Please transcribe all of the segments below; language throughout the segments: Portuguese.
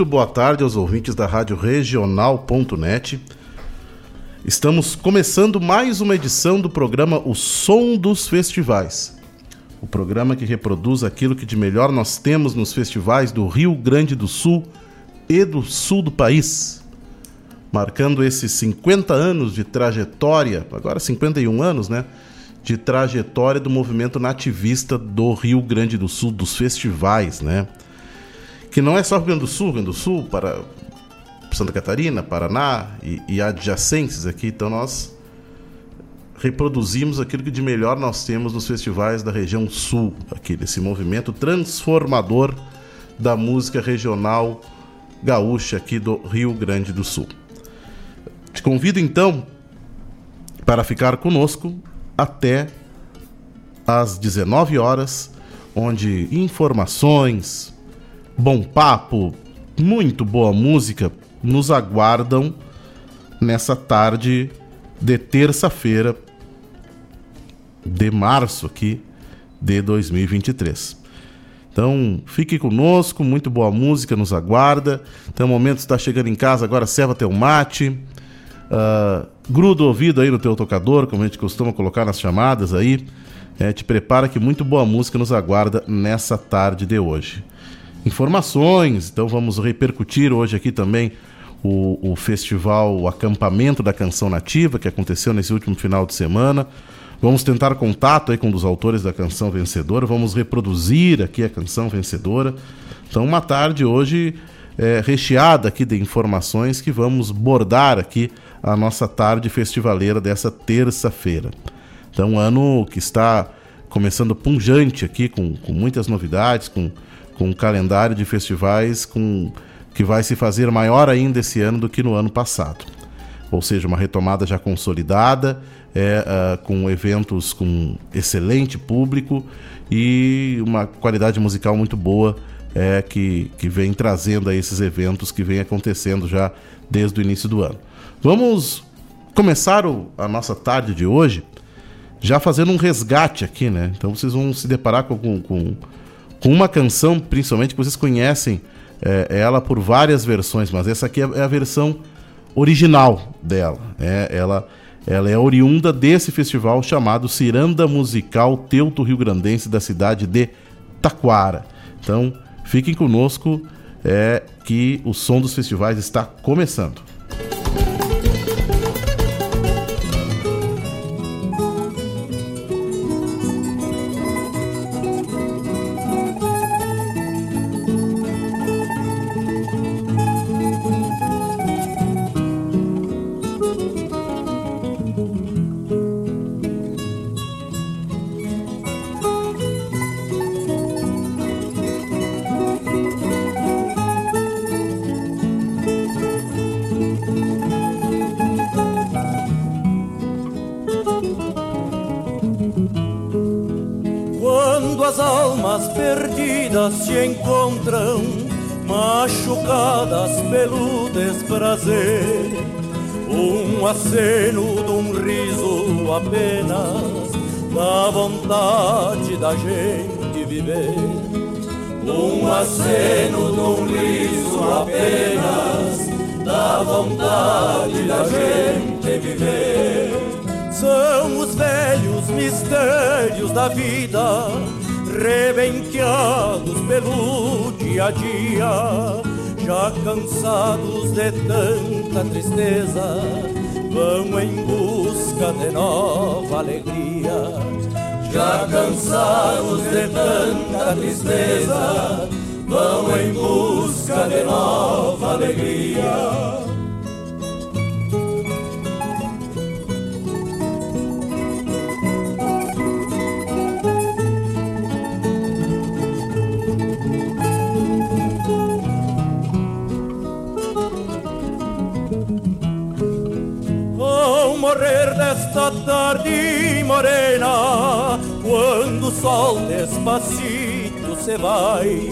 Muito boa tarde aos ouvintes da Rádio Regional.net. Estamos começando mais uma edição do programa O Som dos Festivais. O programa que reproduz aquilo que de melhor nós temos nos festivais do Rio Grande do Sul e do sul do país. Marcando esses 50 anos de trajetória, agora 51 anos, né? De trajetória do movimento nativista do Rio Grande do Sul, dos festivais, né? Que não é só Rio Grande do Sul, Rio Grande do Sul, para Santa Catarina, Paraná e, e adjacentes aqui. Então nós reproduzimos aquilo que de melhor nós temos nos festivais da região sul, aqui desse movimento transformador da música regional gaúcha aqui do Rio Grande do Sul. Te convido então para ficar conosco até às 19 horas, onde informações, bom papo, muito boa música nos aguardam nessa tarde de terça-feira de março aqui de 2023. Então, fique conosco, muito boa música nos aguarda. Então, o momento está chegando em casa, agora serva teu mate. Uh, gruda o ouvido aí no teu tocador, como a gente costuma colocar nas chamadas aí. É, te prepara que muito boa música nos aguarda nessa tarde de hoje informações. Então vamos repercutir hoje aqui também o, o festival o Acampamento da Canção Nativa, que aconteceu nesse último final de semana. Vamos tentar contato aí com um dos autores da canção vencedora, vamos reproduzir aqui a canção vencedora. Então, uma tarde hoje é, recheada aqui de informações que vamos bordar aqui a nossa tarde festivaleira dessa terça-feira. Então, um ano que está começando punjante aqui, com, com muitas novidades, com com um calendário de festivais com, que vai se fazer maior ainda esse ano do que no ano passado. Ou seja, uma retomada já consolidada, é, uh, com eventos com excelente público e uma qualidade musical muito boa é, que, que vem trazendo a esses eventos que vem acontecendo já desde o início do ano. Vamos começar o, a nossa tarde de hoje já fazendo um resgate aqui, né? Então vocês vão se deparar com, com, com com uma canção, principalmente, que vocês conhecem é, ela por várias versões, mas essa aqui é, é a versão original dela. É, ela, ela é oriunda desse festival chamado Ciranda Musical Teuto Rio Grandense da cidade de Taquara. Então, fiquem conosco, é que o som dos festivais está começando. Dia já cansados de tanta tristeza, vão em busca de nova alegria. Já cansados de tanta tristeza, vão em busca de nova alegria. Desta tarde morena, quando o sol despacito se vai,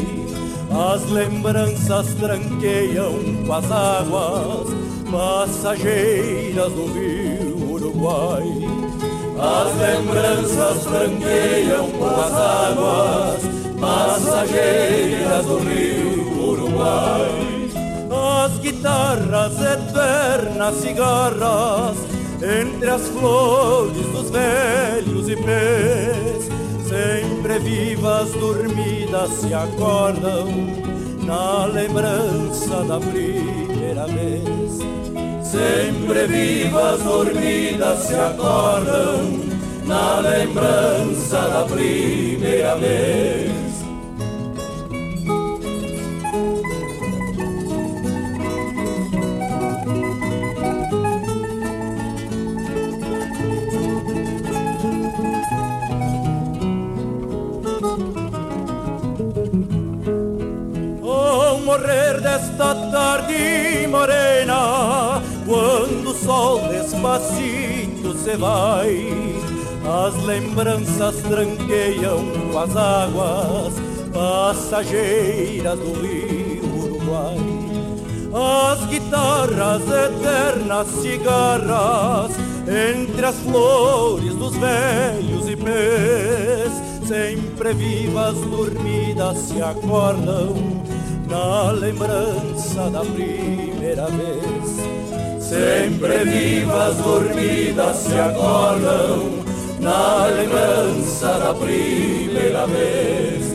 as lembranças tranqueiam com as águas passageiras do rio Uruguai. As lembranças tranqueiam com as águas passageiras do rio Uruguai as guitarras eternas cigarras entre as flores dos velhos ipês, sempre vivas dormidas se acordam na lembrança da primeira vez. Sempre vivas dormidas se acordam na lembrança da primeira vez. Se vai, as lembranças tranqueiam com as águas passageiras do rio Uruguai. As guitarras eternas cigarras entre as flores dos velhos ipês, sempre vivas dormidas se acordam na lembrança da primeira vez. Sempre vivas dormidas se acordam na lembrança da primeira vez.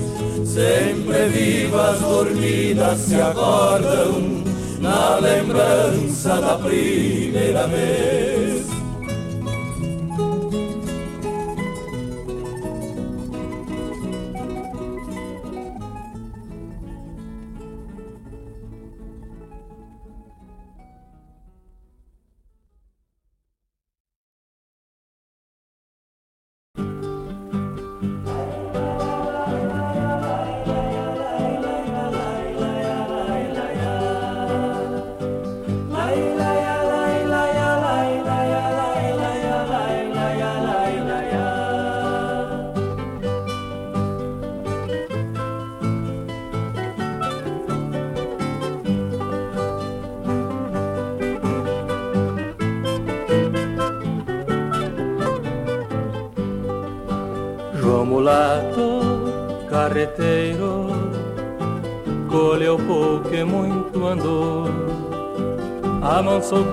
Sempre vivas dormidas se acordam na lembrança da primeira vez.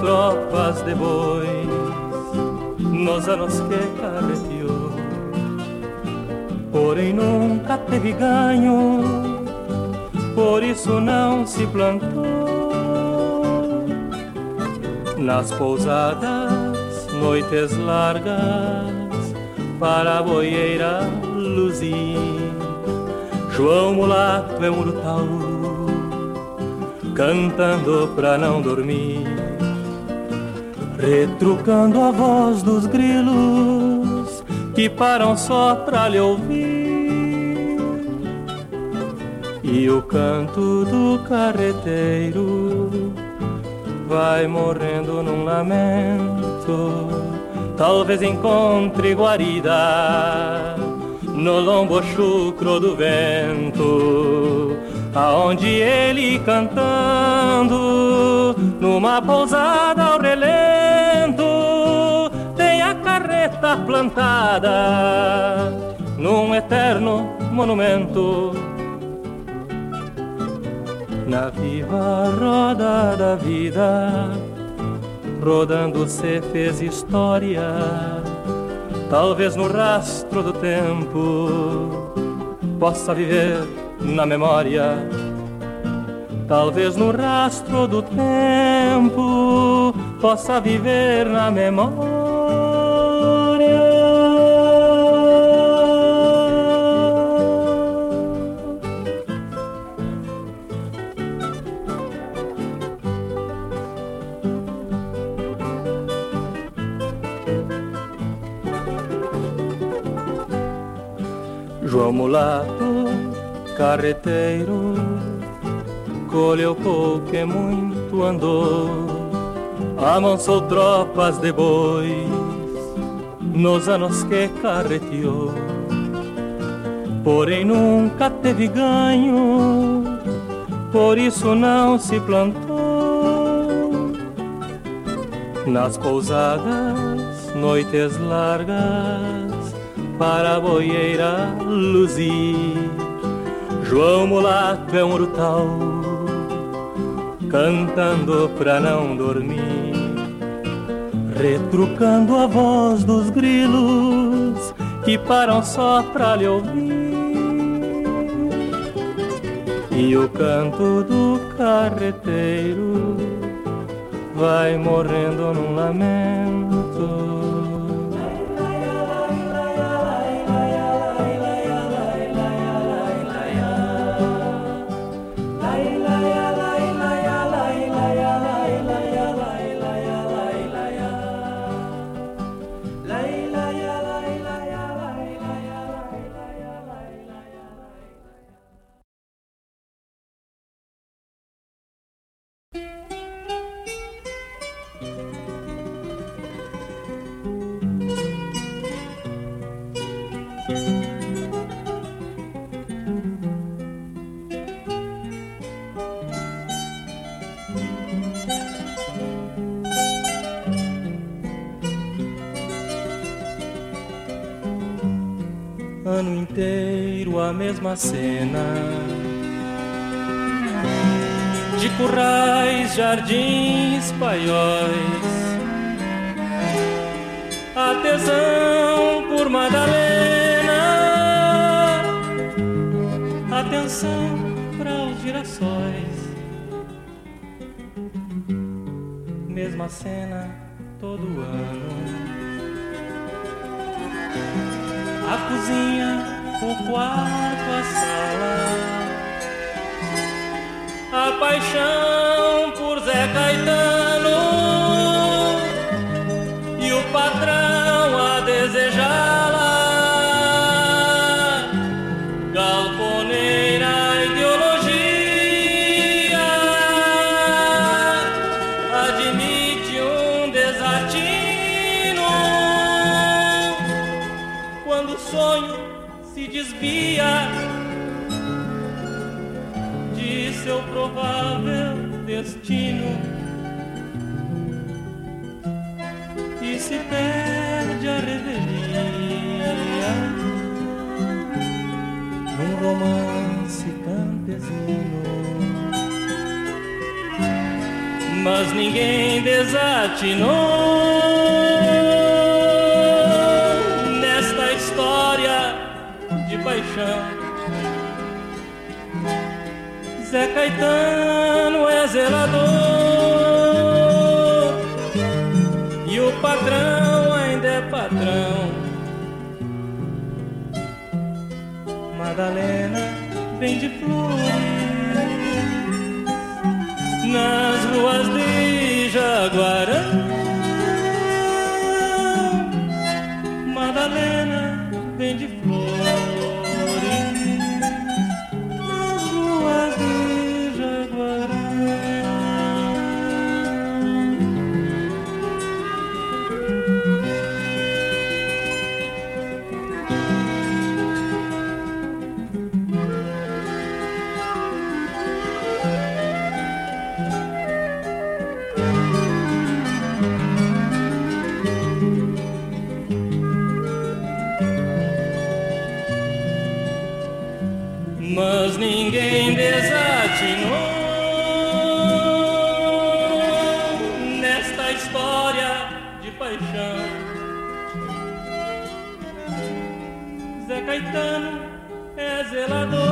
Tropas de bois nos anos que carreteou. Porém nunca teve ganho, por isso não se plantou. Nas pousadas, noites largas, para a boieira luzir. João Mulato é um urutaú cantando pra não dormir, retrucando a voz dos grilos que param só pra lhe ouvir, e o canto do carreteiro vai morrendo num lamento. Talvez encontre guarida no lombo chucro do vento aonde ele cantando numa pousada carreta plantada num eterno monumento na viva roda da vida rodando se fez história talvez no rastro do tempo possa viver na memória, talvez no rastro do tempo possa viver na memória. Mulato carreteiro colheu pouco e muito andou, amansou tropas de bois nos anos que carreteou. Porém nunca teve ganho, por isso não se plantou. Nas pousadas, noites largas, para a boieira luzir. João Mulato é um brutal, cantando pra não dormir retrucando a voz dos grilos que param só pra lhe ouvir. E o canto do carreteiro vai morrendo num lamento. Cena. De currais, jardins, paióis, atenção por Madalena, atenção para os girassóis, mesma cena todo ano. A cozinha, o quarto, a sala. A paixão por Zé Caetano Mas ninguém desatinou nesta história de paixão. Zé Caetano é zelador e o patrão ainda é patrão. Madalena de Caetano é zelador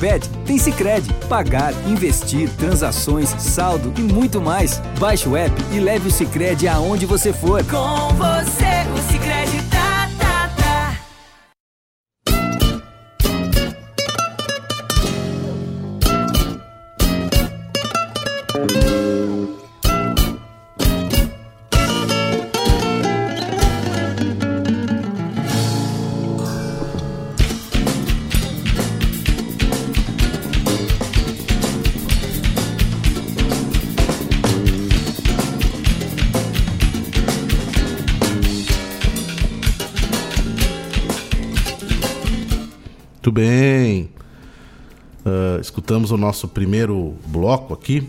pede, tem Cicred. Pagar, investir, transações, saldo e muito mais. Baixe o app e leve o Cicred aonde você for. Com você, o nosso primeiro bloco aqui,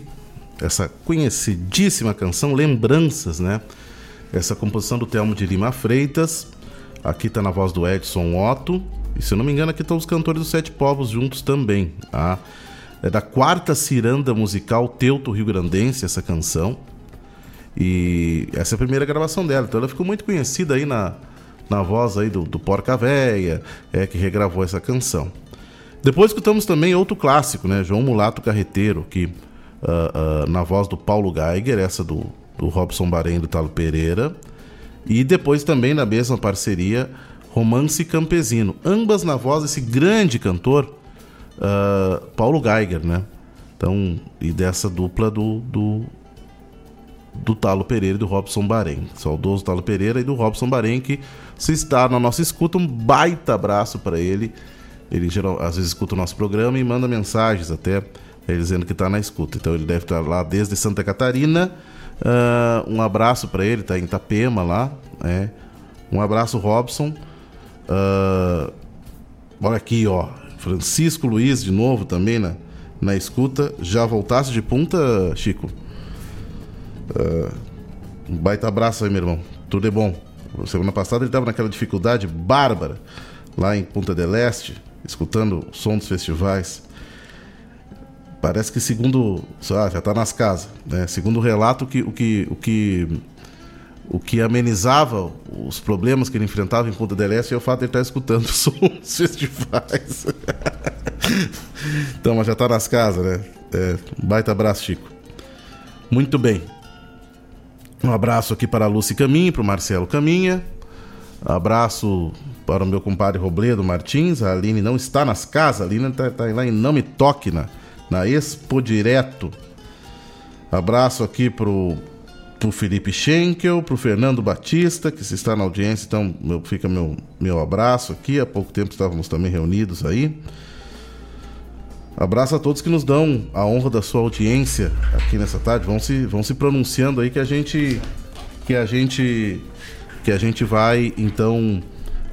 essa conhecidíssima canção Lembranças, né? Essa composição do Telmo de Lima Freitas. Aqui tá na voz do Edson Otto. E se eu não me engano, aqui estão os cantores dos Sete Povos juntos também. Tá? É da quarta ciranda musical Teuto Rio Grandense, essa canção. E essa é a primeira gravação dela. Então ela ficou muito conhecida aí na, na voz aí do, do Porca Véia, é, que regravou essa canção. Depois escutamos também outro clássico, né? João Mulato Carreteiro, que ah, ah, na voz do Paulo Geiger, essa do, do Robson Bahrein do Talo Pereira. E depois também na mesma parceria, Romance Campesino. Ambas na voz desse grande cantor, ah, Paulo Geiger, né? Então, e dessa dupla do, do, do Talo Pereira e do Robson Bahrein. Saudoso Talo Pereira e do Robson Bahrein, que se está na nossa escuta, um baita abraço para ele. Ele geral, às vezes escuta o nosso programa e manda mensagens até eh, dizendo que está na escuta. Então ele deve estar lá desde Santa Catarina. Ah, um abraço para ele, está em Itapema lá. né? Um abraço, Robson. Ah, olha aqui, ó. Francisco Luiz de novo também na, na escuta. Já voltasse de punta, Chico? Um baita abraço aí, meu irmão. Tudo é bom. Semana passada ele estava naquela dificuldade bárbara lá em Punta del Este, escutando o som dos festivais. Parece que segundo, ah, já está nas casas, né? Segundo o relato que o que o que o que amenizava os problemas que ele enfrentava em Punta del Este é o fato de ele estar escutando o som dos festivais. então, mas já está nas casas, né? É, um baita abraço, Chico. Muito bem. Um abraço aqui para a Lúcia Caminha, para o Marcelo Caminha. Abraço para o meu compadre Robledo Martins. A Aline não está nas casas. A Aline está tá lá em Não Me Toque, na, na Expo Direto. Abraço aqui pro, pro Felipe Schenkel, pro Fernando Batista, que se está na audiência, então meu- fica meu, meu abraço aqui. Há pouco tempo estávamos também reunidos aí. Abraço a todos que nos dão a honra da sua audiência aqui nessa tarde. Vão se, vão se pronunciando aí que a gente que a gente que a gente vai então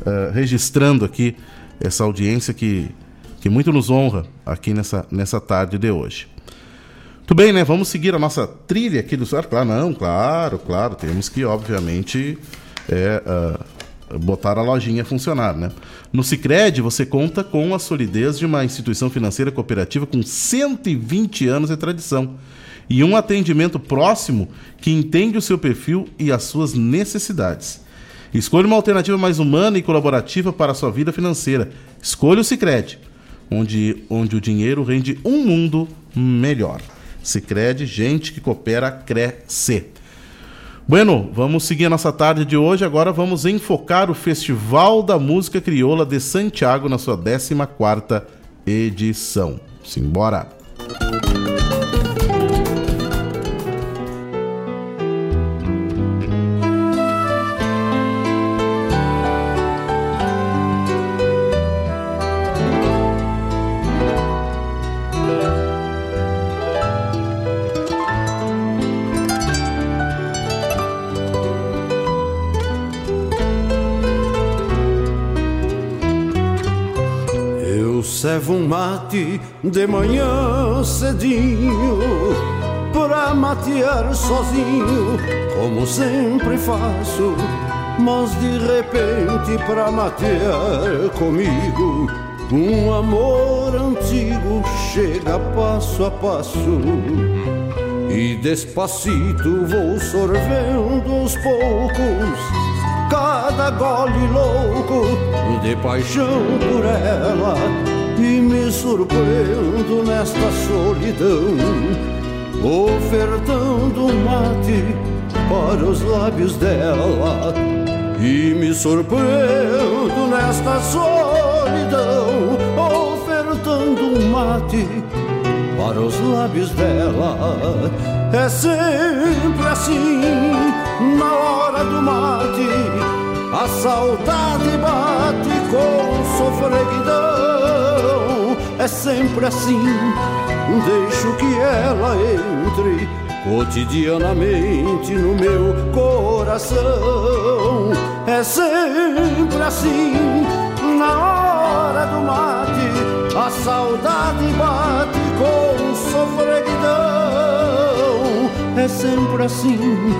eh, registrando aqui essa audiência que, que muito nos honra aqui nessa, nessa tarde de hoje. Tudo bem, né? Vamos seguir a nossa trilha aqui do Claro, claro, não, claro, claro. Temos que, obviamente, é, ah, botar a lojinha a funcionar, né? No Cicred, você conta com a solidez de uma instituição financeira cooperativa com 120 anos de tradição e um atendimento próximo que entende o seu perfil e as suas necessidades. Escolha uma alternativa mais humana e colaborativa para a sua vida financeira. Escolha o Cicred, onde, onde o dinheiro rende um mundo melhor. Cicred, gente que coopera, cresce. Bueno, vamos seguir a nossa tarde de hoje. Agora vamos enfocar o Festival da Música Crioula de Santiago na sua 14ª edição. Simbora! Eu servo um mate de manhã cedinho Para matear sozinho, como sempre faço Mas de repente para matear comigo Um amor antigo chega passo a passo. E despacito vou sorvendo aos poucos cada gole louco de paixão por ela e me surpreendo nesta solidão, ofertando um mate para os lábios dela e me surpreendo nesta solidão, ofertando um mate para os lábios dela. É sempre assim, na hora do mate, a saudade bate com sofreguidão. É sempre assim, deixo que ela entre cotidianamente no meu coração. É sempre assim, na hora do mate, a saudade bate com sofreguidão. É sempre assim,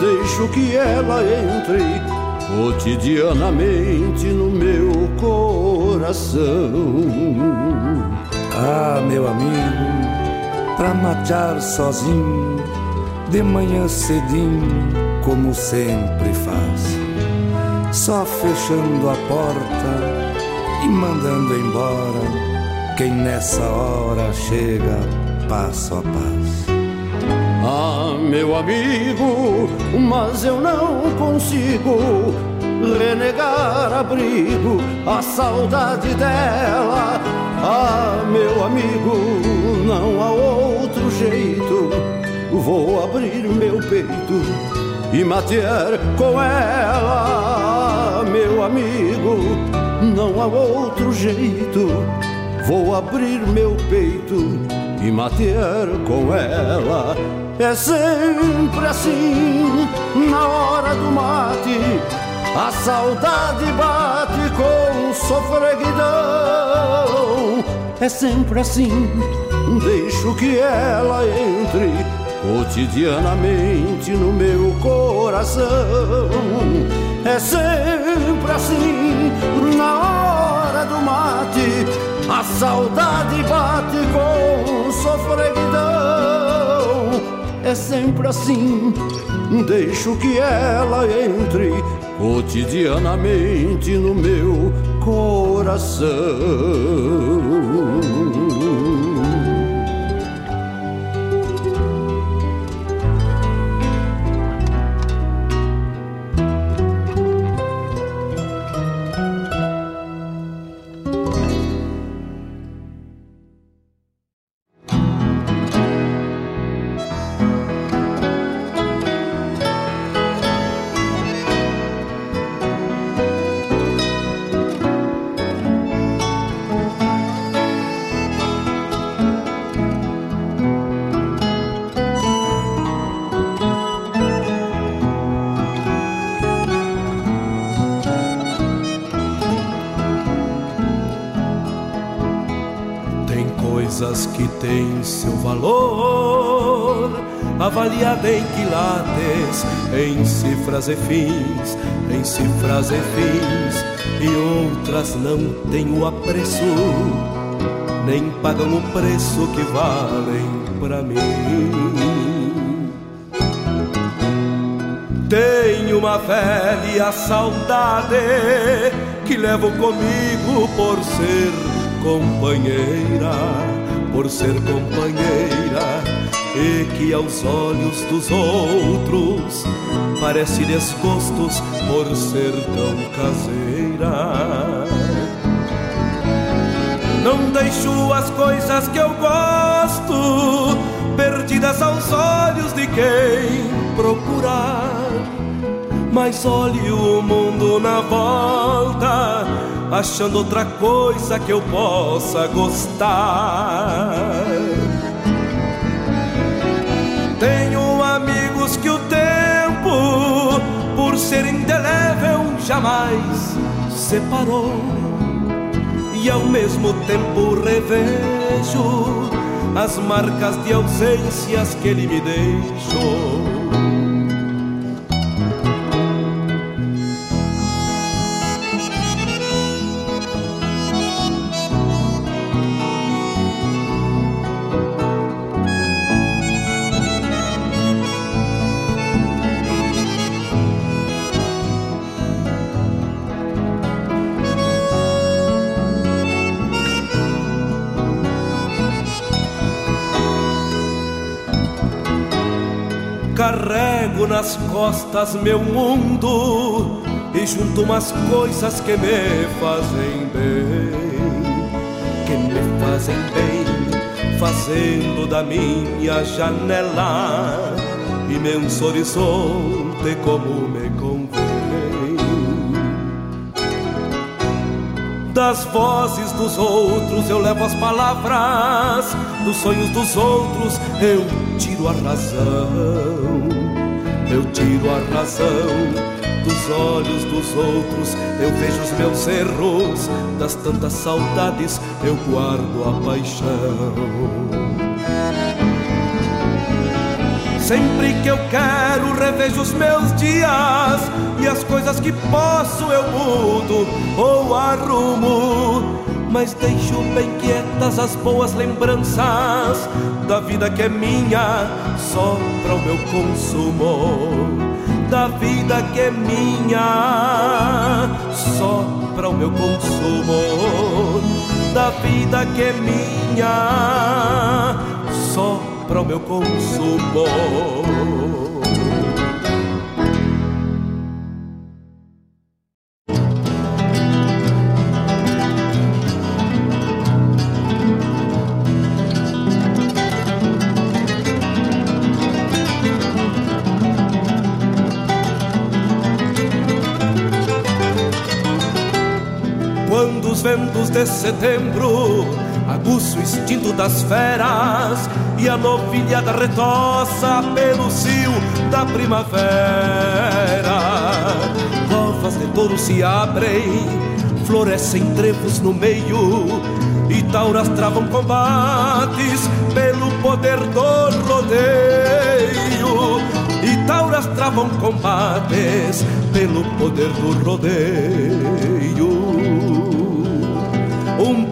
deixo que ela entre cotidianamente no meu coração. Ah, meu amigo, pra matear sozinho, de manhã cedinho, como sempre faz. Só fechando a porta e mandando embora quem nessa hora chega passo a passo. Ah, meu amigo, mas eu não consigo renegar abrigo, a saudade dela. Ah, meu amigo, não há outro jeito. Vou abrir meu peito e matear com ela, meu amigo. Não há outro jeito. Vou abrir meu peito e matear com ela. É sempre assim, na hora do mate, a saudade bate com sofreguidão. É sempre assim, deixo que ela entre cotidianamente no meu coração. É sempre assim, na hora do mate, a saudade bate com sofreguidão. É sempre assim, deixo que ela entre cotidianamente no meu coração. Avaliada em quilates, em cifras e fins, em cifras e fins, e outras não têm o apreço, nem pagam o preço que valem pra mim. Tenho uma velha saudade que levo comigo por ser companheira, por ser companheira, e que aos olhos dos outros parece desgostos por ser tão caseira. Não deixo as coisas que eu gosto perdidas aos olhos de quem procurar. Mas olhe o mundo na volta, achando outra coisa que eu possa gostar. Ser indelével, jamais separou. E ao mesmo tempo revejo as marcas de ausências que ele me deixou. Carrego nas costas meu mundo e junto umas coisas que me fazem bem, que me fazem bem, fazendo da minha janela imenso horizonte como me convém. Das vozes dos outros eu levo as palavras, dos sonhos dos outros eu tiro a razão. Eu tiro a razão dos olhos dos outros eu vejo os meus erros, das tantas saudades eu guardo a paixão. Sempre que eu quero, revejo os meus dias e as coisas que posso eu mudo ou arrumo. Mas deixo bem quietas as boas lembranças da vida que é minha, só para o meu consumo. Da vida que é minha, só para o meu consumo. Da vida que é minha, só para o meu consumo. Ventos de setembro aguço o instinto das feras e a novilhada retoça pelo cio da primavera. Covas de touro se abrem, florescem trevos no meio e tauras travam combates pelo poder do rodeio. E tauras travam combates pelo poder do rodeio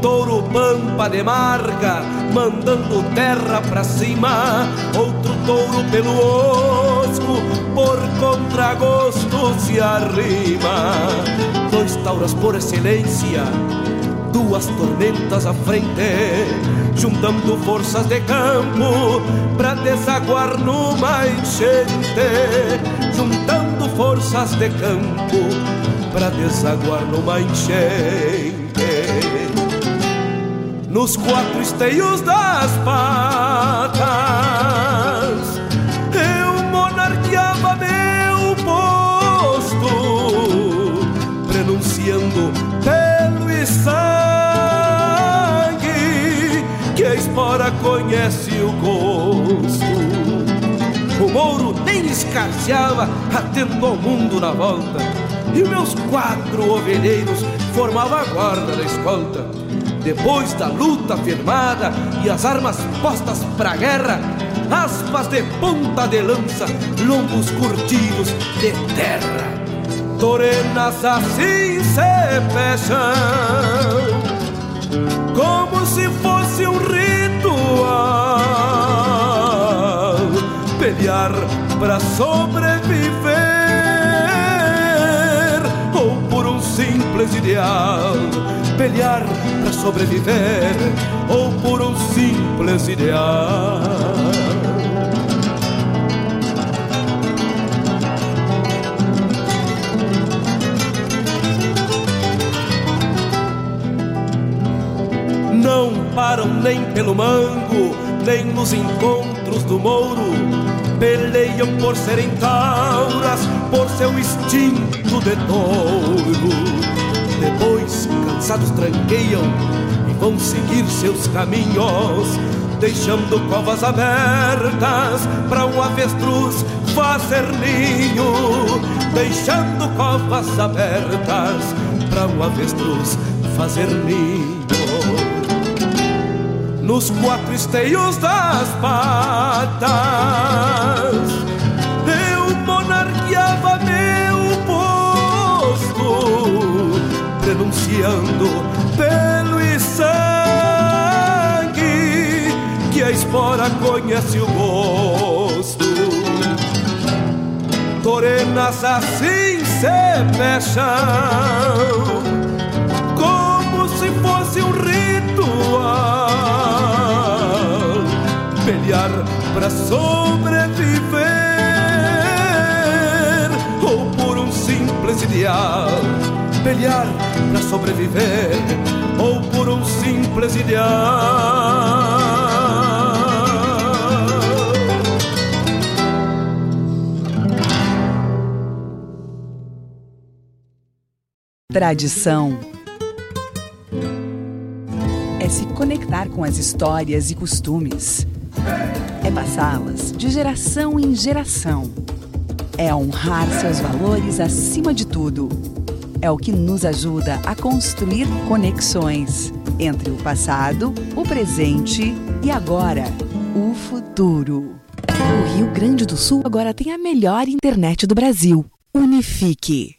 touro pampa de marca, mandando terra pra cima, outro touro pelo osco, por contragosto se arrima. Dois tauras por excelência, duas tormentas à frente, juntando forças de campo pra desaguar numa enchente, juntando forças de campo pra desaguar numa enchente nos quatro esteios das patas. Eu monarqueava meu posto, prenunciando pelo e sangue que a espora conhece o gosto. O mouro nem escarceava, atendo ao mundo na volta. E meus quatro ovelheiros formavam a guarda da escolta depois da luta firmada e as armas postas pra guerra, aspas de ponta de lança, lombos curtidos de terra. Torenas assim se fecham, como se fosse um ritual. Pelear pra sobreviver, ou por um simples ideal pelear para sobreviver ou por um simples ideal. Não param nem pelo mango, nem nos encontros do mouro. Peleiam por serem tauras, por seu instinto de touro depois, cansados, tranqueiam e vão seguir seus caminhos, deixando covas abertas para um avestruz fazer ninho, deixando covas abertas para um avestruz fazer ninho. Nos quatro esteios das patas, prenunciando pelo e sangue que a espora conhece o gosto. Torenas assim se fecham, como se fosse um ritual. Pelear para sobreviver ou por um simples ideal. Pelear para sobreviver ou por um simples ideal. Tradição é se conectar com as histórias e costumes. É passá-las de geração em geração. É honrar seus valores acima de tudo. É o que nos ajuda a construir conexões entre o passado, o presente e agora, o futuro. O Rio Grande do Sul agora tem a melhor internet do Brasil. Unifique.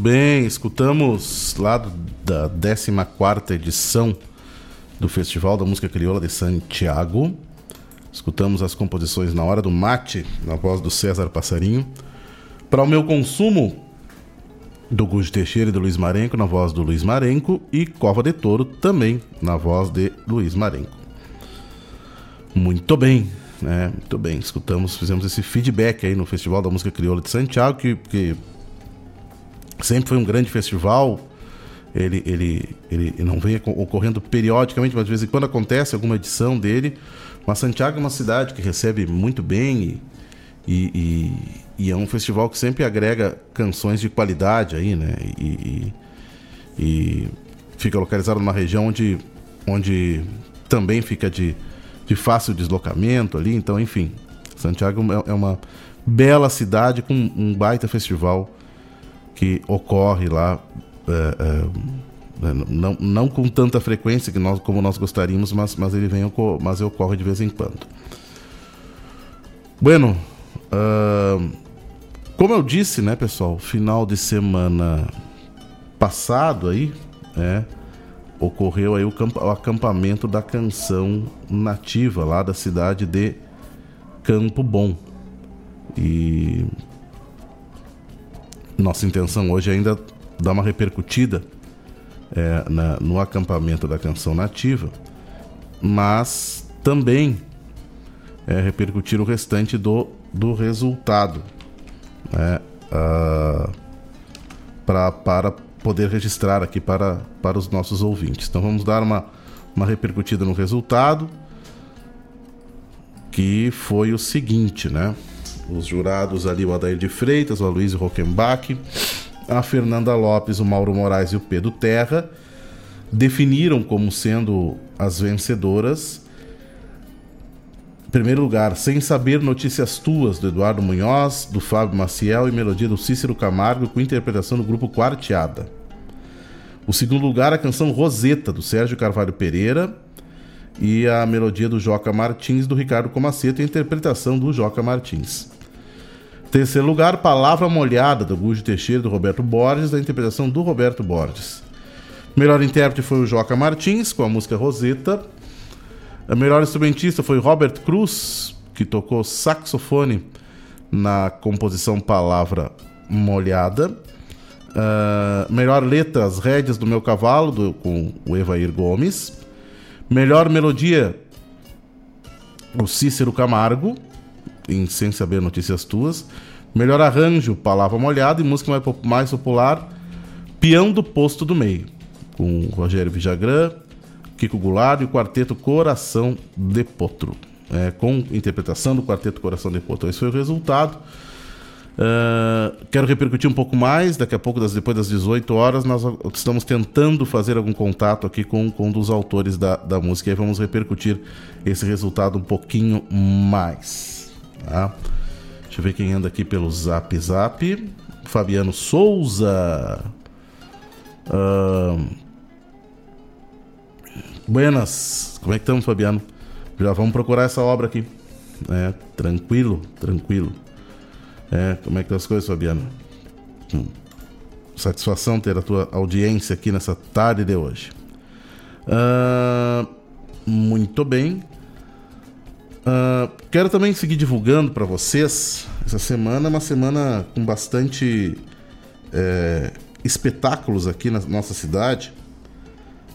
Muito bem, escutamos lá do, da 14 edição do Festival da Música Crioula de Santiago. Escutamos as composições na hora do mate, na voz do César Passarinho. Para o meu consumo, do Gujo Teixeira e do Luiz Marenco, na voz do Luiz Marenco. E Cova de Touro, também na voz de Luiz Marenco. Muito bem, né? Muito bem. Escutamos, fizemos esse feedback aí no Festival da Música Crioula de Santiago, que, que sempre foi um grande festival. Ele, ele, ele não vem ocorrendo periodicamente, mas de vez em quando acontece alguma edição dele. Mas Santiago é uma cidade que recebe muito bem e, e, e, é um festival que sempre agrega canções de qualidade aí, né? E, e fica localizado numa região onde, onde também fica de, de fácil deslocamento ali. Então, enfim, Santiago é, é uma bela cidade com um baita festival que ocorre lá, é, é, não, não com tanta frequência que nós, como nós gostaríamos, mas, mas ele vem, mas ocorre de vez em quando. Bueno, uh, como eu disse, né, pessoal, final de semana passado aí, é, ocorreu aí o, o acampamento da canção nativa lá da cidade de Campo Bom. E nossa intenção hoje é ainda dar uma repercutida é, na, no acampamento da canção nativa, mas também é, repercutir o restante do, do resultado né, uh, pra, para poder registrar aqui para, para os nossos ouvintes. Então vamos dar uma, uma repercutida no resultado, que foi o seguinte, né? Os jurados ali, o Adair de Freitas, o Aloysio Rockenbach, a Fernanda Lopes, o Mauro Moraes e o Pedro Terra definiram como sendo as vencedoras. Em primeiro lugar, Sem Saber Notícias Tuas, do Eduardo Munhoz, do Fábio Maciel e melodia do Cícero Camargo, com interpretação do grupo Quarteada. O segundo lugar, a canção Roseta, do Sérgio Carvalho Pereira, e a melodia do Joca Martins, do Ricardo Comaceta, e a interpretação do Joca Martins. Terceiro lugar, Palavra Molhada, do Gujo Teixeira, do Roberto Borges, da interpretação do Roberto Borges. Melhor intérprete foi o Joca Martins, com a música Roseta. A melhor instrumentista foi Robert Cruz, que tocou saxofone na composição Palavra Molhada. Uh, melhor letra, As Rédeas do Meu Cavalo, do, com o Evair Gomes. Melhor melodia, o Cícero Camargo, em Sem Saber Notícias Tuas. Melhor arranjo, Palavra Molhada. E música mais, popular, Peão do Posto do Meio, com Rogério Vijagrã, Kiko Goulart e o quarteto Coração de Potro. É, com interpretação do quarteto Coração de Potro. Esse foi o resultado. Uh, quero repercutir um pouco mais. Daqui a pouco, das, depois das 18 horas, nós estamos tentando fazer algum contato aqui com, com um dos autores da, da música. E vamos repercutir esse resultado um pouquinho mais. Tá? Deixa eu ver quem anda aqui pelo Zap Zap. Fabiano Souza. Uh... Buenas. Como é que estamos, Fabiano? Já vamos procurar essa obra aqui. É, tranquilo, tranquilo. É, como é que estão as coisas, Fabiano? Hum. Satisfação ter a tua audiência aqui nessa tarde de hoje. Uh... Muito bem. Uh, quero também seguir divulgando para vocês. Essa semana é uma semana com bastante é, espetáculos aqui na nossa cidade.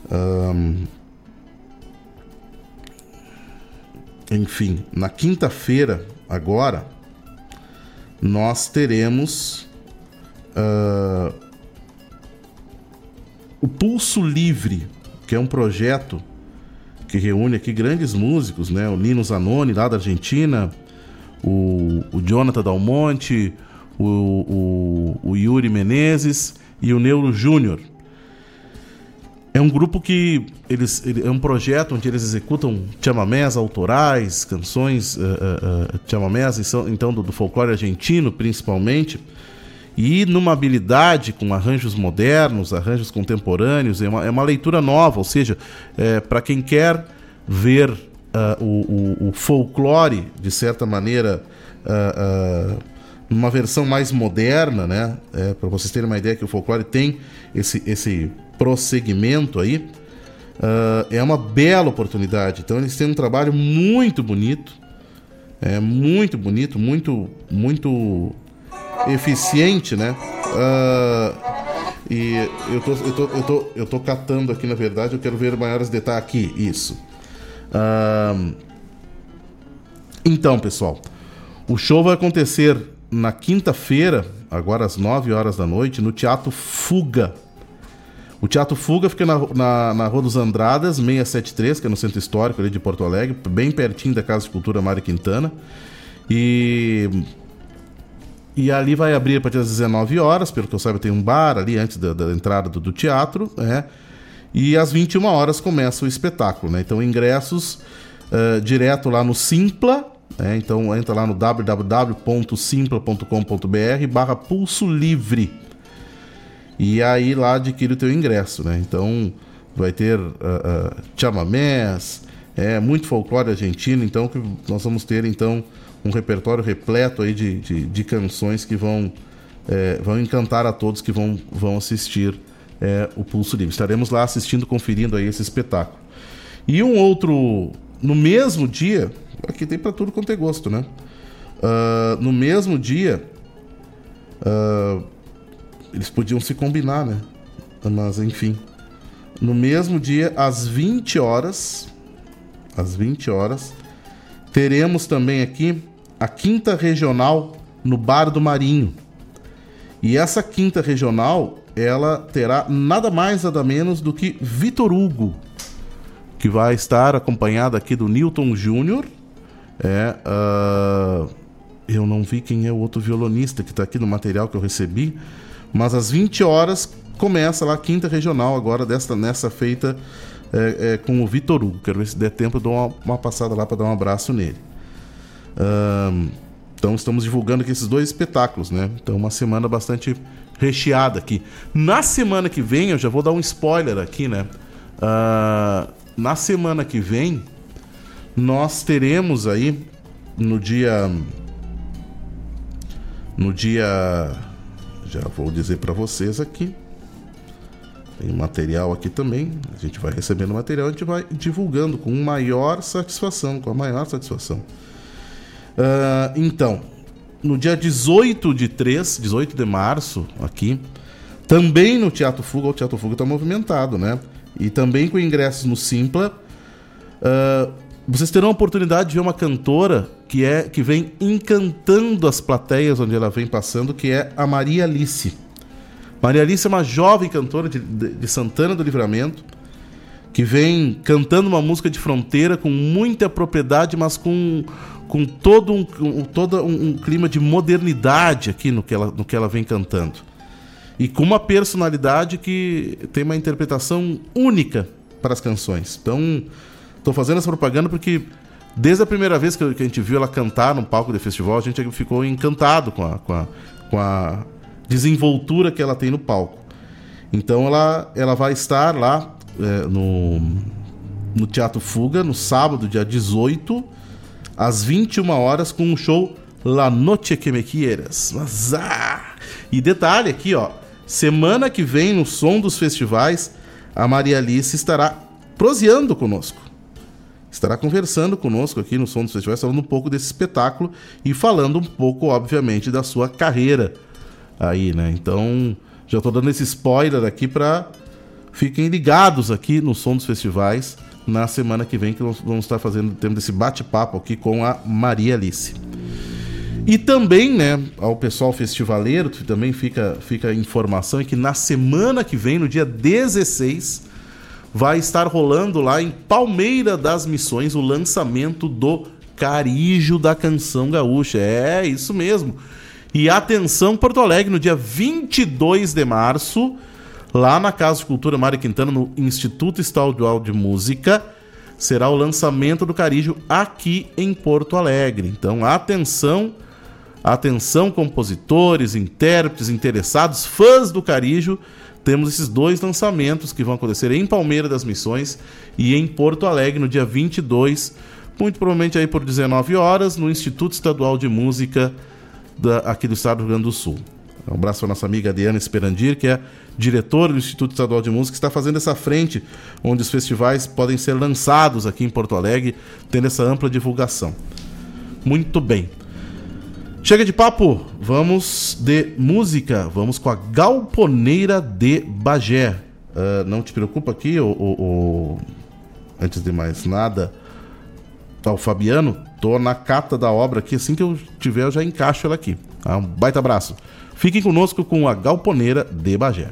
Um, enfim, na quinta-feira, agora, nós teremos uh, o Pulso Livre, que é um projeto que reúne aqui grandes músicos, né? O Nino Zanoni, lá da Argentina, o, o Jonathan Dalmonte, o, o, o Yuri Menezes e o Neuro Júnior. É um grupo que eles ele, é um projeto onde eles executam chamamés autorais, canções uh, uh, chamamés então do, do folclore argentino principalmente e numa habilidade com arranjos modernos, arranjos contemporâneos, é uma, é uma leitura nova, ou seja, é, para quem quer ver uh, o, o, o, folclore, de certa maneira, uh, uh, numa versão mais moderna, né? É, para vocês terem uma ideia que o folclore tem esse, esse prosseguimento aí, é uma bela oportunidade. Então eles têm um trabalho muito bonito, é muito bonito, muito, muito eficiente, né? Uh, e eu tô, eu, tô, eu, tô, eu tô catando aqui, na verdade, eu quero ver maiores detalhes aqui, isso. Uh, então, pessoal, o show vai acontecer na quinta-feira, agora às 9 horas da noite, no Teatro Fuga. O Teatro Fuga fica na, na, na Rua dos Andradas, 673, que é no Centro Histórico ali de Porto Alegre, bem pertinho da Casa de Cultura Mário Quintana. E e ali vai abrir a partir das 19 horas, pelo que eu saiba, tem um bar ali antes da, da entrada do, do, teatro, né? E às 21 horas começa o espetáculo, né? Então, ingressos uh, direto lá no Simpla, né? Então, entra lá no www.simpla.com.br barra Pulso Livre. E aí lá adquire o teu ingresso, né? Então, vai ter uh, uh, chamamés, é, muito folclore argentino, então, que nós vamos ter, então um repertório repleto aí de, de, de canções que vão, é, vão encantar a todos que vão, vão assistir é, o Pulso Livre. Estaremos lá assistindo, conferindo aí esse espetáculo. E um outro, no mesmo dia, aqui tem para tudo quanto é gosto, né? Uh, no mesmo dia, uh, eles podiam se combinar, né? Mas enfim. No mesmo dia, às 20 horas, às 20 horas, teremos também aqui a quinta regional no Bar do Marinho. E essa quinta regional, ela terá nada mais nada menos do que Vitor Hugo, que vai estar acompanhado aqui do Newton Júnior. É, uh, eu não vi quem é o outro violonista que está aqui no material que eu recebi, mas às 20 horas começa lá a quinta regional agora desta nessa feita é, é, com o Vitor Hugo. Quero ver se der tempo eu dou uma, uma passada lá para dar um abraço nele. Então estamos divulgando aqui esses dois espetáculos, né? Então uma semana bastante recheada aqui. Na semana que vem, eu já vou dar um spoiler aqui, né? Uh, na semana que vem, nós teremos aí no dia. No dia. Já vou dizer para vocês aqui. Tem material aqui também. A gente vai recebendo material, a gente vai divulgando com maior satisfação, com a maior satisfação. Uh, então, no dia 18 de 3, 18 de março, aqui, também no Teatro Fuga, o Teatro Fuga está movimentado, né? E também com ingressos no Simpla. Uh, vocês terão a oportunidade de ver uma cantora que é que vem encantando as plateias onde ela vem passando, que é a Maria Alice. Maria Alice é uma jovem cantora de, de, de Santana do Livramento, que vem cantando uma música de fronteira com muita propriedade, mas com com todo um, um todo um, um, clima de modernidade aqui no que, ela, no que ela vem cantando. E com uma personalidade que tem uma interpretação única para as canções. Então, estou fazendo essa propaganda porque desde a primeira vez que a gente viu ela cantar no palco do festival, a gente ficou encantado com a, com a, com a desenvoltura que ela tem no palco. Então ela, ela vai estar lá é, no, no Teatro Fuga no sábado, dia 18 às 21 horas com o show La Noche que me quieras. Mas, ah! E detalhe aqui, ó, semana que vem no Som dos Festivais, a Maria Alice estará proseando conosco. estará conversando conosco aqui no Som dos Festivais, falando um pouco desse espetáculo e falando um pouco, obviamente, da sua carreira aí, né? Então, já estou dando esse spoiler aqui para fiquem ligados aqui no Som dos Festivais na semana que vem que nós vamos estar fazendo tendo esse bate-papo aqui com a Maria Alice. E também, né, ao pessoal festivaleiro, também fica, fica a informação é que na semana que vem, no dia 16, vai estar rolando lá em Palmeira das Missões o lançamento do Carijo da Canção Gaúcha. É, isso mesmo. E atenção, Porto Alegre, no dia 22 de março, lá na Casa de Cultura Mário Quintana, no Instituto Estadual de Música, será o lançamento do Carijo aqui em Porto Alegre. Então, atenção Atenção, compositores, intérpretes, interessados, fãs do Carijo. Temos esses dois lançamentos que vão acontecer em Palmeira das Missões e em Porto Alegre no dia 22, muito provavelmente aí por 19 horas, no Instituto Estadual de Música da, aqui do estado do Rio Grande do Sul. Um abraço para nossa amiga Diana Esperandir, que é diretora do Instituto Estadual de Música, que está fazendo essa frente onde os festivais podem ser lançados aqui em Porto Alegre, tendo essa ampla divulgação. Muito bem. Chega de papo, vamos de música, vamos com a Galponeira de Bagé. Uh, não te preocupa aqui, o, o, o, antes de mais nada, tá, o Fabiano, tô na cata da obra aqui, assim que eu tiver eu já encaixo ela aqui. Tá? Um baita abraço. Fiquem conosco com a Galponeira de Bagé.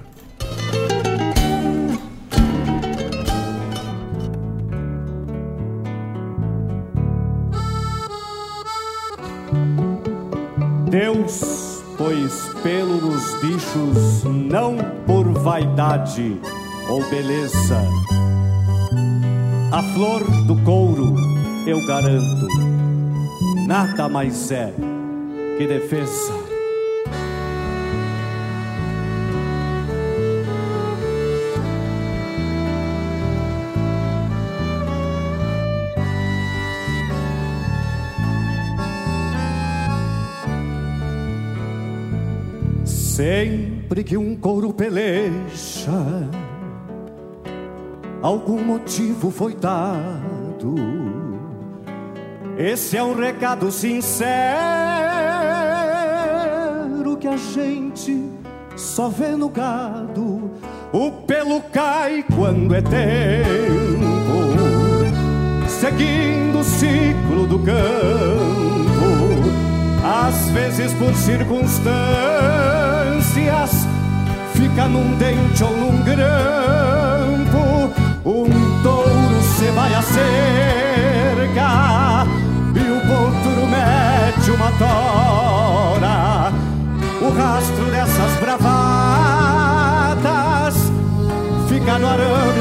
Deus pôs pelo nos bichos não por vaidade ou beleza. A flor do couro, eu garanto, nada mais é que defesa. Sempre que um couro peleja, algum motivo foi dado. Esse é um recado sincero que a gente só vê no gado. O pelo cai quando é tempo, seguindo o ciclo do campo, às vezes por circunstâncias fica num dente ou num grampo. Um touro se vai a cerca e o potro mete uma tora. O rastro dessas bravatas fica no arame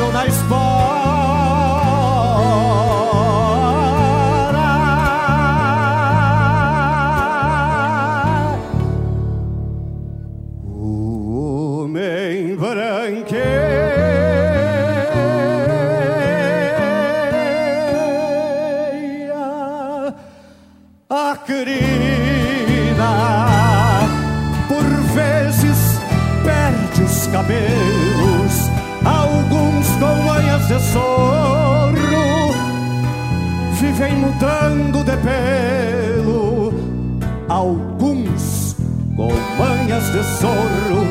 manhas de sorro,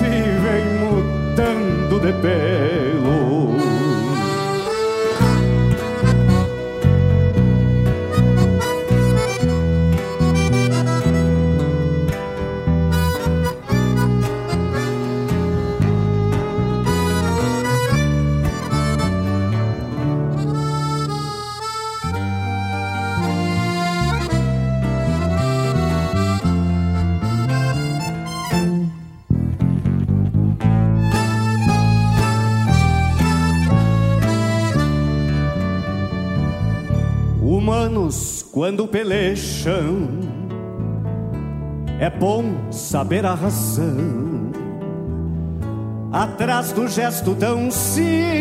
vivem mudando de pelo. Quando pelecham, é bom saber a razão. Atrás do gesto tão simples,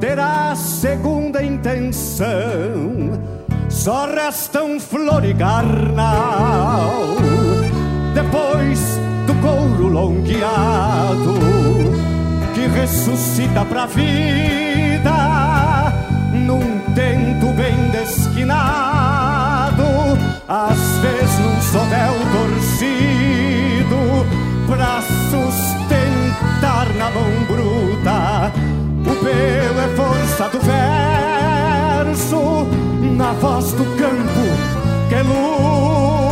terá segunda intenção. Só restam flor e depois do couro longueado, que ressuscita pra vida esquinado, às vezes num sovel torcido, pra sustentar na mão bruta. O pelo é força do verso, na voz do campo que luta.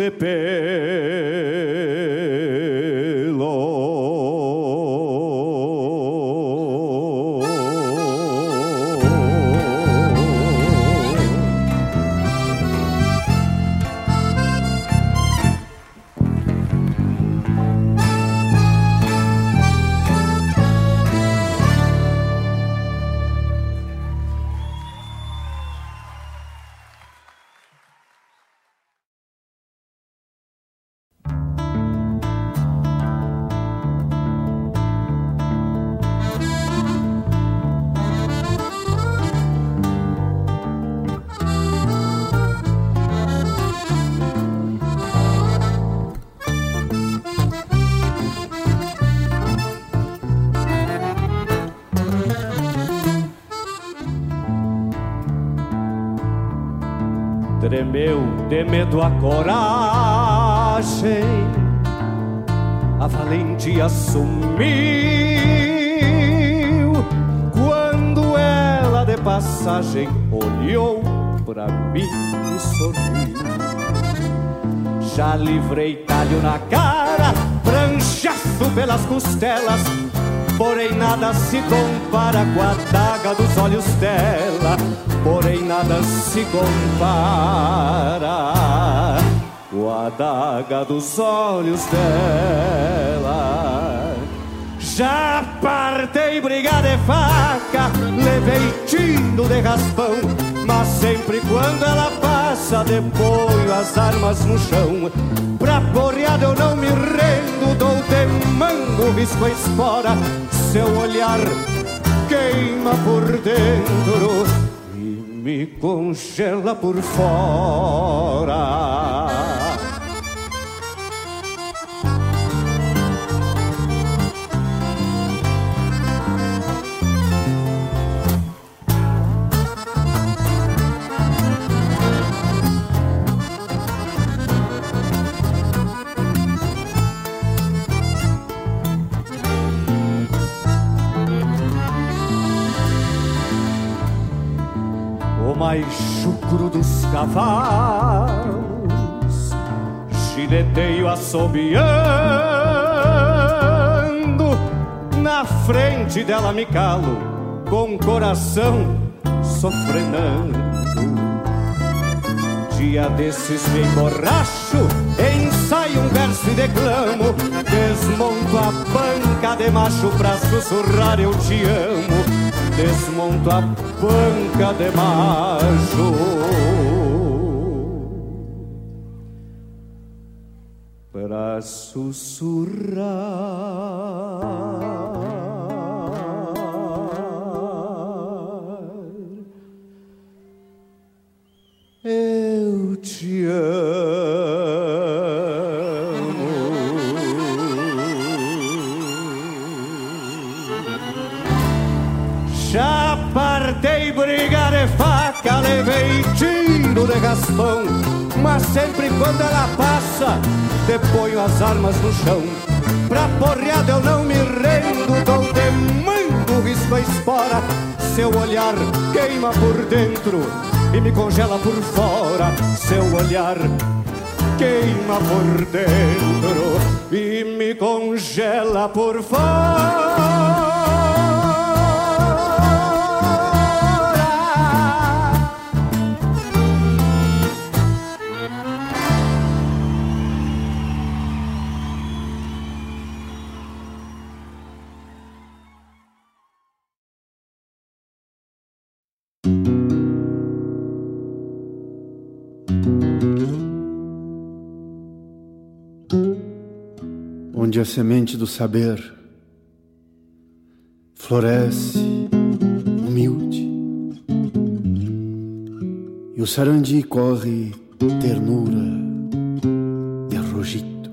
De pelo. A daga dos olhos dela. Já partei brigar de faca, levei tiro de raspão, mas sempre quando ela passa, depois as armas no chão. Pra porreada eu não me rendo, dou de mango, risco a espora, seu olhar queima por dentro e me congela por fora. Mais chucro dos cavalos, gineteio assobiando, na frente dela me calo, com o coração sofrenando. Dia desses me emborracho, ensaio um verso e declamo, desmonto a banca de macho pra sussurrar eu te amo, desmonto a banca de macho. Pra sussurrar. Eu te amo. Faca, levei tiro de raspão. Mas sempre quando ela passa, deponho as armas no chão. Pra porreada eu não me rendo, dou de mango, risco a espora. Seu olhar queima por dentro e me congela por fora. Seu olhar queima por dentro e me congela por fora. A semente do saber floresce humilde e o sarandi corre ternura e arrojito.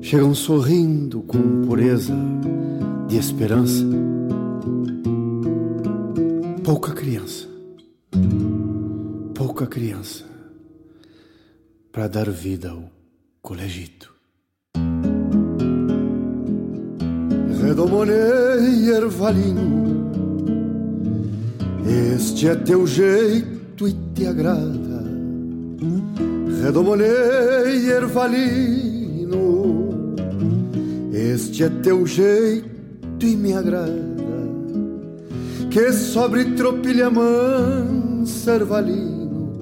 Chegam sorrindo com pureza de esperança. Pouca criança, pouca criança para dar vida ao colegito. Redomonei ervalinho, este é teu jeito e te agrada. Redomonei ervalino, este é teu jeito e me agrada. Que sobre tropilha mansa ervalino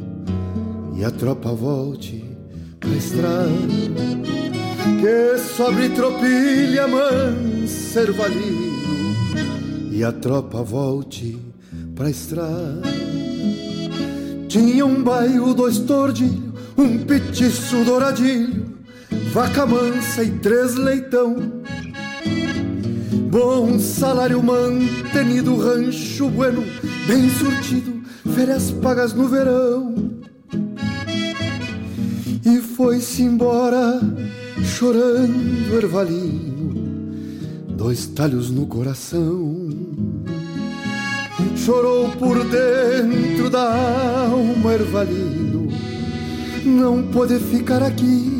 e a tropa volte pra estrada que sobre tropilha mansa ervalino e a tropa volte pra estrada. Tinha um bairro, dois tordilhos, um petiço douradilho, vaca mansa e três leitão. Bom salário mantenido, rancho bueno, bem surtido, férias pagas no verão e foi-se embora chorando ervalino, dois talhos no coração. Chorou por dentro da alma ervalino, não pode ficar aqui.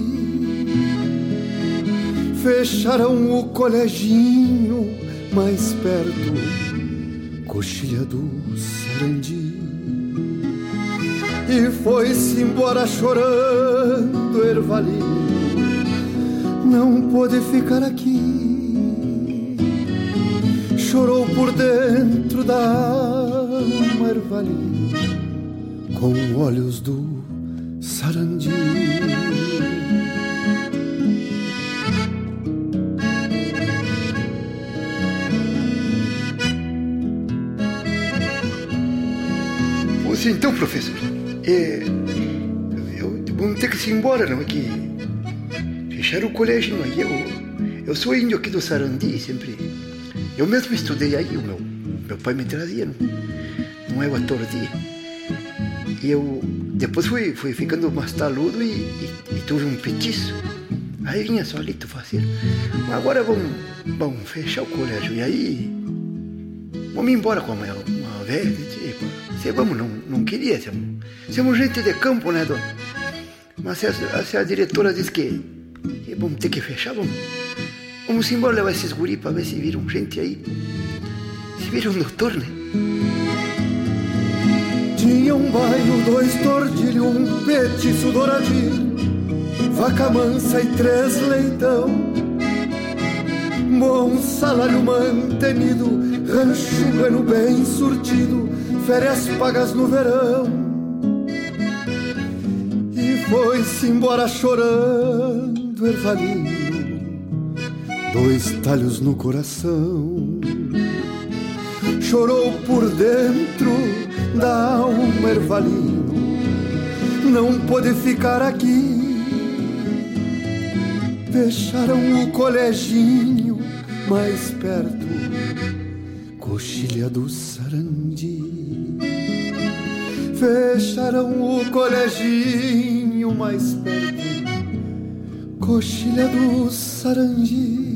Fecharam o coleginho mais perto, coxilha do Sarandi e foi-se embora chorando ervalino. Não pôde ficar aqui, chorou por dentro da alma ervalino, com olhos do sarandi. Então, professor, é, eu vou ter que se embora, não é que fecharam o colégio aí. Eu, eu sou índio aqui do Sarandi, sempre. Eu mesmo estudei aí, o meu, meu pai me trazia, não, não é o ator de. E eu depois fui, fui ficando mais taludo e, e, e tuve um petiço. Aí vinha solito fazer. Agora vamos, vamos fechar o colégio. E aí vamos embora com uma, uma velha. Tipo, se vamos, não, não queria. Somos, somos gente de campo, né, dona? Mas se a, se a diretora diz que, que vamos ter que fechar, vamos, vamos embora levar esses guri para ver se viram gente aí. Se viram doutor, né? Tinha um bairro, dois tordilhos, um petiço douradinho, vaca mansa e três leitão. Bom salário mantenido, rancho bueno bem surtido, férias pagas no verão. Foi-se embora chorando, ervalino, dois talhos no coração. Chorou por dentro da alma ervalino, não pôde ficar aqui. Fecharam o coleginho mais perto, coxilha do Sarandi. Fecharam o coleginho mais perto, coxilha do Sarandi.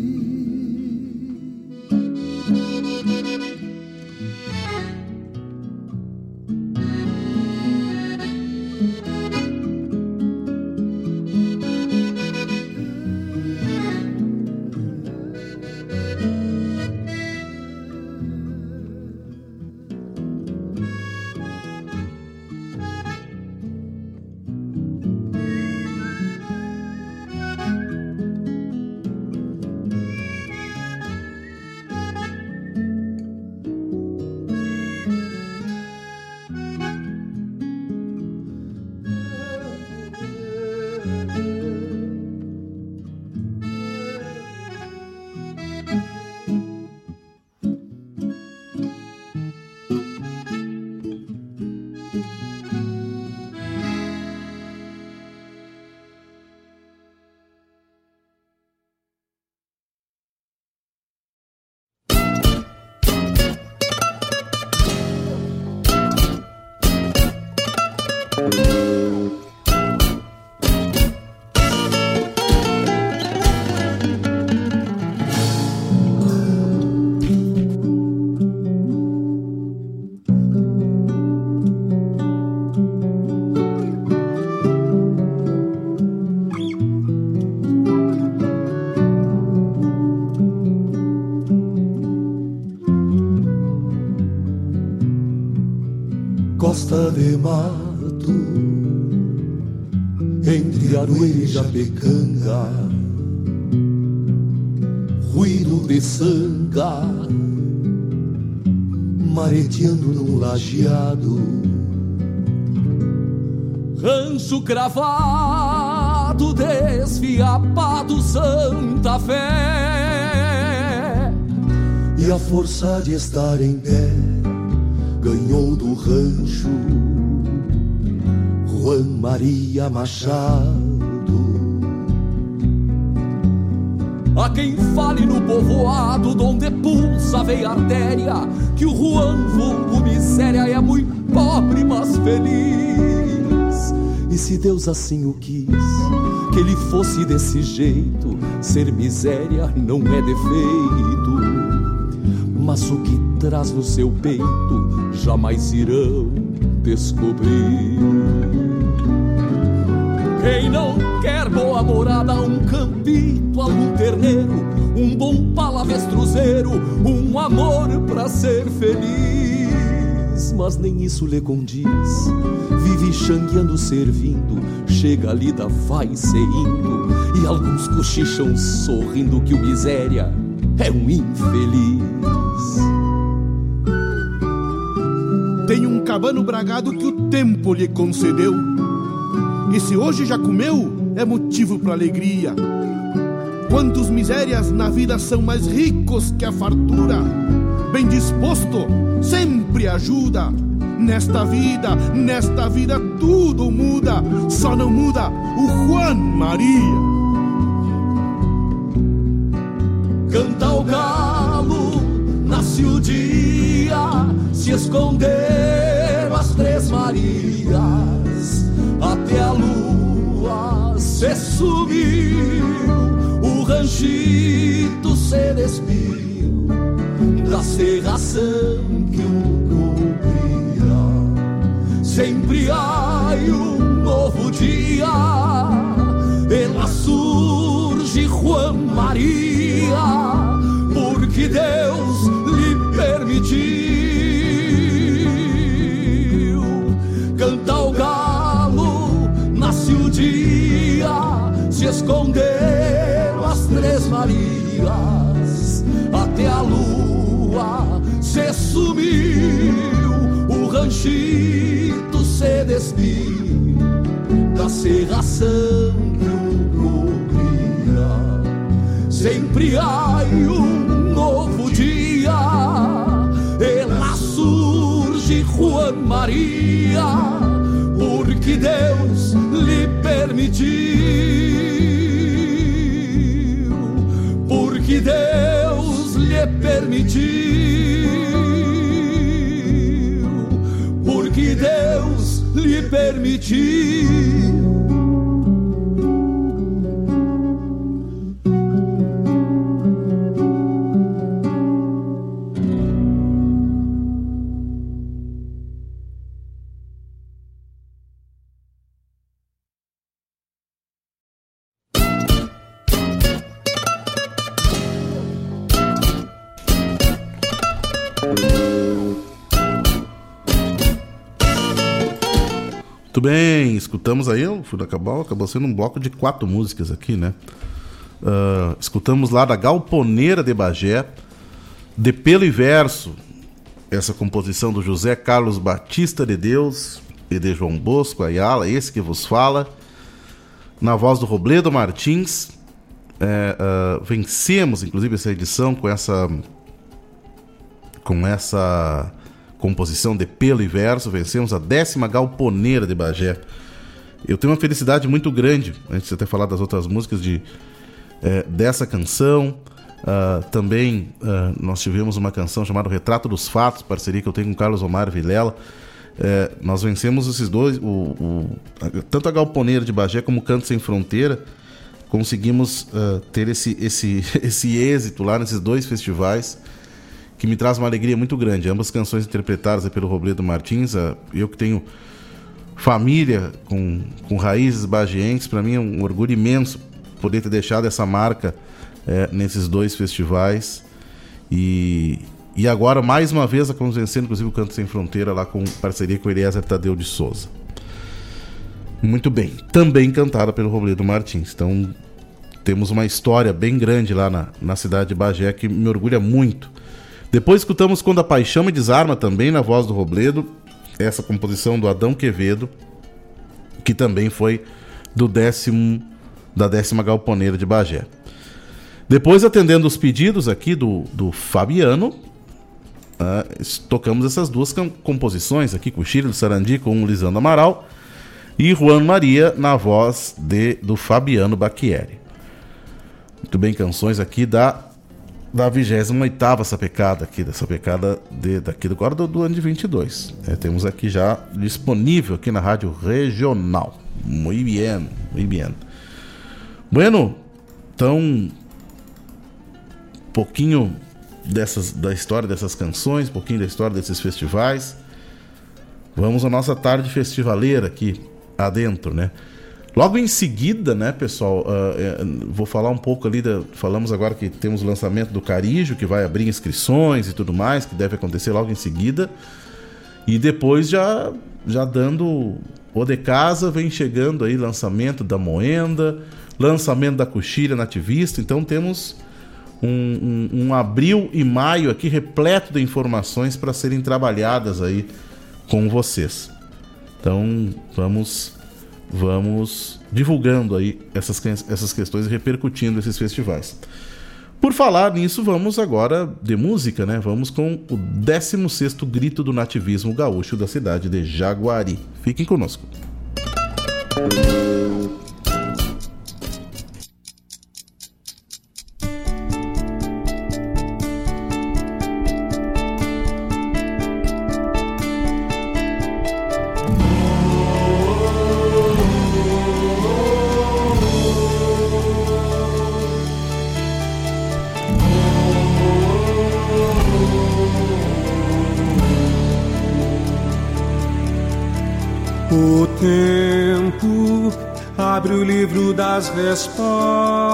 Mato entre Arueira e Japecanga, ruído de sanga, mareteando num lajeado. Rancho cravado, desfiapado, Santa Fé. E a força de estar em pé ganhou do rancho Juan Maria Machado. A quem fale no povoado, donde pulsa veia artéria, que o Juan vulgo miséria é muito pobre, mas feliz. E se Deus assim o quis, que ele fosse desse jeito, ser miséria não é defeito. Mas o que traz no seu peito jamais irão descobrir. Quem não quer boa morada, um campito, algum terneiro, um bom palavestruzeiro, um amor pra ser feliz. Mas nem isso lhe condiz. Vive xangueando, servindo, chega a lida, vai se indo. E alguns cochicham sorrindo que o miséria é um infeliz. Tem um cabano bragado que o tempo lhe concedeu. E se hoje já comeu, é motivo para alegria. Quantos misérias na vida são mais ricos que a fartura? Bem disposto, sempre ajuda. Nesta vida, nesta vida tudo muda, só não muda o Juan Maria. Canta o galo, nasce o dia, se esconderam as três Marias, até a lua se subiu, o ranchito se despiu da serração que o cobria. Sempre há um novo dia, ela surge Juan Maria, porque Deus se esconderam as três Marias, até a lua se sumiu, o ranchito se despiu da serração que o cobria. Sempre há um novo dia, ela surge Juan Maria, porque Deus lhe permitiu, permitiu, porque Deus lhe permitiu. Escutamos aí, o Fui acabou, sendo um bloco de quatro músicas aqui, né? Ah, escutamos lá da Galponeira de Bagé, De Pelo e Verso, essa composição do José Carlos Batista de Deus e de João Bosco Ayala, esse que vos fala, na voz do Robledo Martins. É, ah, vencemos, inclusive, essa edição com essa com essa composição de pelo e verso, vencemos a décima galponeira de Bagé. Eu tenho uma felicidade muito grande, antes de ter falado das outras músicas, de, é, dessa canção. Ah, também ah, nós tivemos uma canção chamada Retrato dos Fatos, parceria que eu tenho com Carlos Omar Vilela. É, nós vencemos esses dois, o, o- tanto a Galponeira de Bagé como o Canto Sem Fronteira. Conseguimos ah, ter esse, esse, esse êxito lá nesses dois festivais que me traz uma alegria muito grande. Ambas canções interpretadas pelo Robledo Martins, eu que tenho família com, com raízes bagienses, para mim é um orgulho imenso poder ter deixado essa marca eh, nesses dois festivais. E, E agora, mais uma vez, estamos vencendo, inclusive, o Canto Sem Fronteira, lá com parceria com Eliezer Tadeu de Souza. Muito bem. Também cantada pelo Robledo Martins. Então, temos uma história bem grande lá na, na cidade de Bagé que me orgulha muito. Depois escutamos Quando a Paixão me Desarma também na voz do Robledo, essa composição do Adão Quevedo, que também foi do décimo da décima galponeira de Bagé. Depois, atendendo os pedidos aqui do, do Fabiano, uh, tocamos essas duas composições aqui com o Chile do Sarandi, com o Lisandro Amaral e Juan Maria na voz de, do Fabiano Bacchieri. Muito bem, canções aqui da da 28ª sapecada aqui, da sapecada de, daqui do do, do ano de 22. É, temos aqui já disponível aqui na rádio regional. Muito bem, muito bem. Bueno, então, um pouquinho dessas, da história dessas canções, um pouquinho da história desses festivais. Vamos à nossa tarde festivaleira aqui adentro, né? Logo em seguida, né, pessoal, uh, vou falar um pouco ali, da, falamos agora que temos o lançamento do Carijo, que vai abrir inscrições e tudo mais, que deve acontecer logo em seguida. E depois já, já dando o de casa, vem chegando aí lançamento da Moenda, lançamento da Coxilha Nativista, então temos um, um, um abril e maio aqui repleto de informações para serem trabalhadas aí com vocês. Então vamos vamos divulgando aí essas, essas questões e repercutindo esses festivais. Por falar nisso, vamos agora de música, né? Vamos com o 16º Grito do Nativismo Gaúcho da cidade de Jaguari. Fiquem conosco. Música das respostas.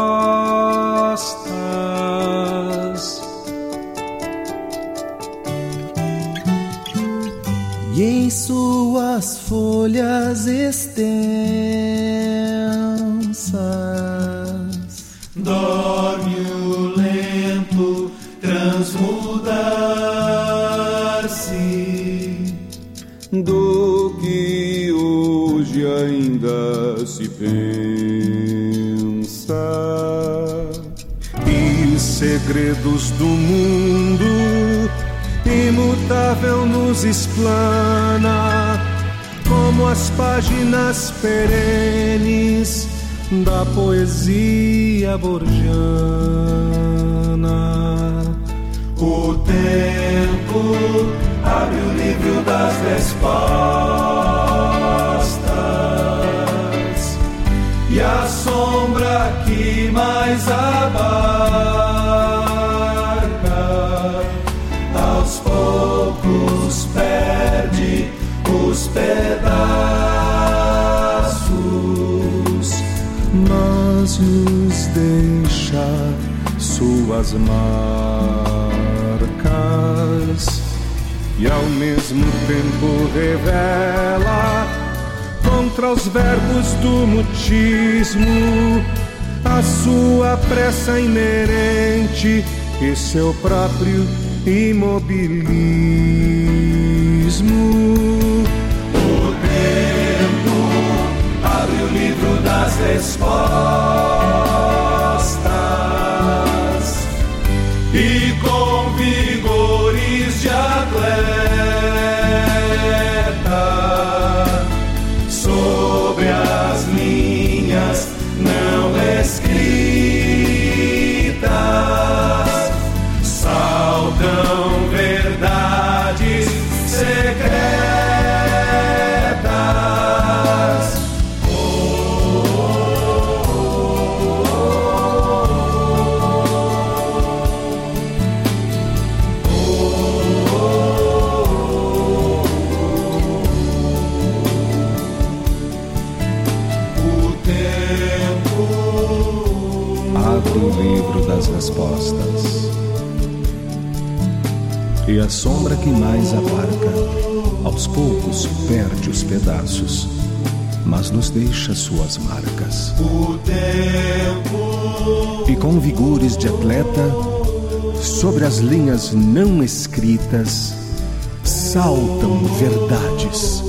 Páginas perenes da poesia borgiana. O tempo abre o livro das respostas e a sombra que mais abarca, suas marcas e ao mesmo tempo revela contra os verbos do mutismo a sua pressa inerente e seu próprio imobilismo. O tempo abre o livro das respostas sombra que mais abarca. Aos poucos perde os pedaços, mas nos deixa suas marcas. O tempo. E com vigores de atleta, sobre as linhas não escritas, saltam verdades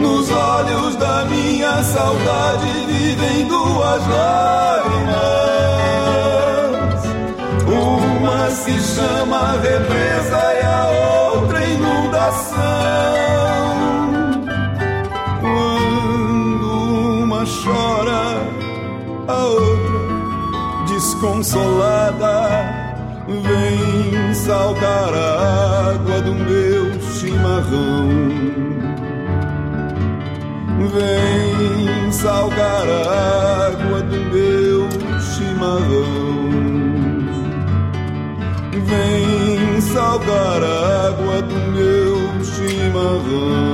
Nos olhos da minha saudade vivem duas lágrimas. Uma se chama represa e a outra inundação. Quando uma chora, a outra desconsolada vem saltar a água do meu chimarrão. Vem salgar a água do meu chimarrão. Vem salgar a água do meu chimarrão.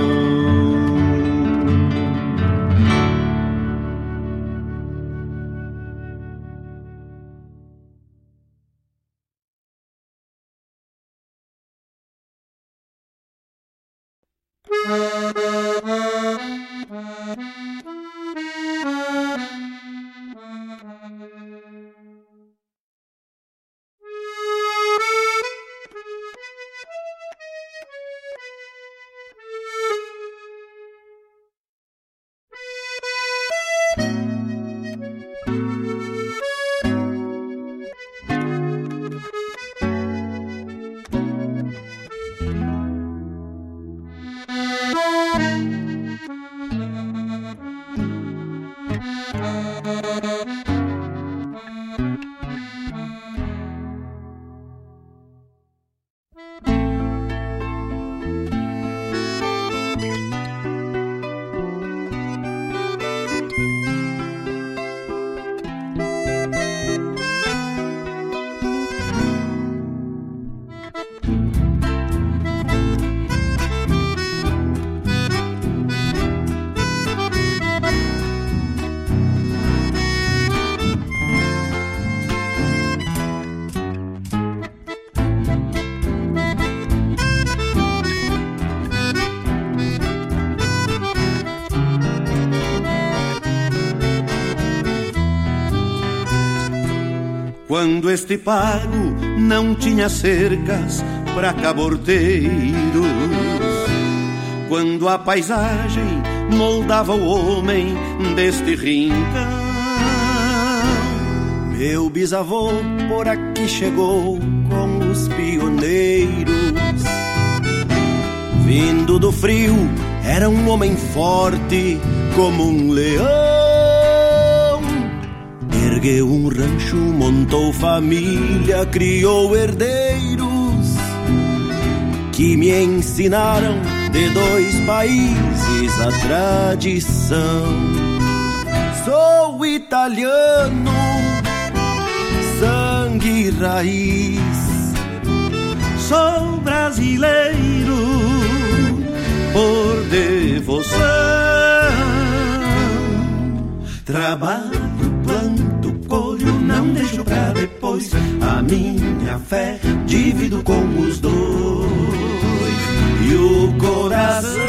Este pago não tinha cercas para cabordeiros, quando a paisagem moldava o homem deste rincão, meu bisavô por aqui chegou com os pioneiros. Vindo do frio, era um homem forte como um leão ergueu um rancho, montou família, criou herdeiros que me ensinaram de dois países a tradição. Sou italiano, sangue e raiz. Sou brasileiro por devoção. Trabalho A minha fé divido com os dois. E o coração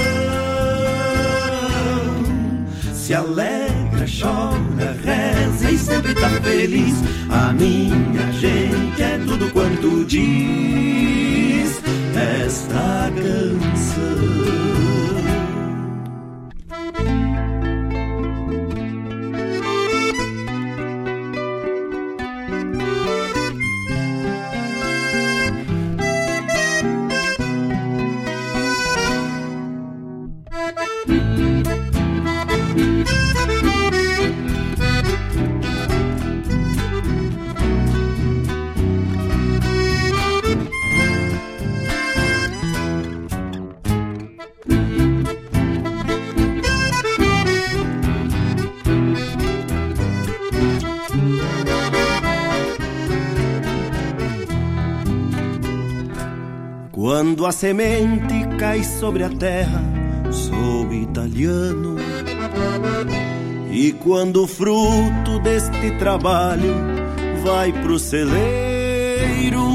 se alegra, chora, reza e sempre tá feliz. A minha gente é tudo quanto diz esta canção. A semente cai sobre a terra, sou italiano. E quando o fruto deste trabalho vai pro celeiro,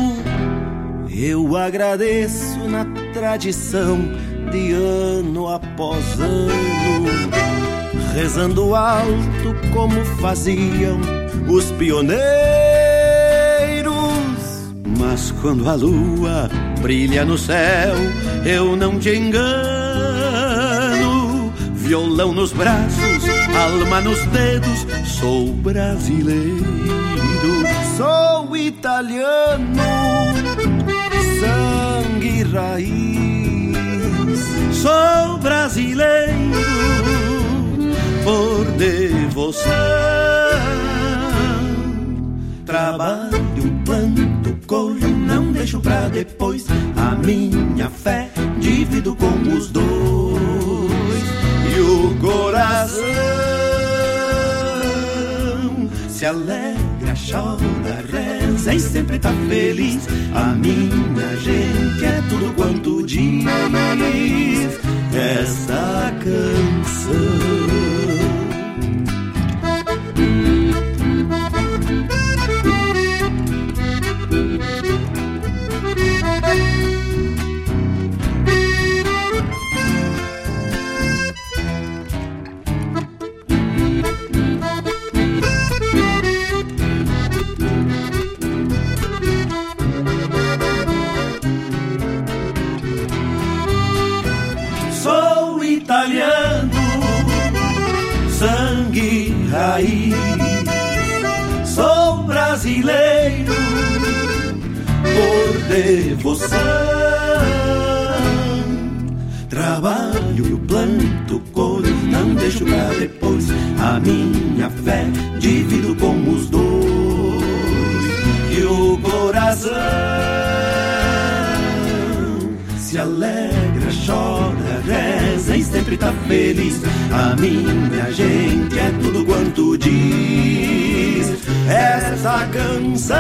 eu agradeço na tradição de ano após ano, rezando alto como faziam os pioneiros. Mas quando a lua brilha no céu, eu não te engano. Violão nos braços, alma nos dedos, sou brasileiro, sou italiano, sangue e raiz, sou brasileiro por devoção. Trabalho deixo pra depois. A minha fé divido com os dois. E o coração se alegra, chora, reza e sempre tá feliz. A minha gente é tudo quanto diz esta canção. Deixo depois. A minha fé divido com os dois. E o coração se alegra, chora, reza e sempre tá feliz. A minha gente é tudo quanto diz essa canção.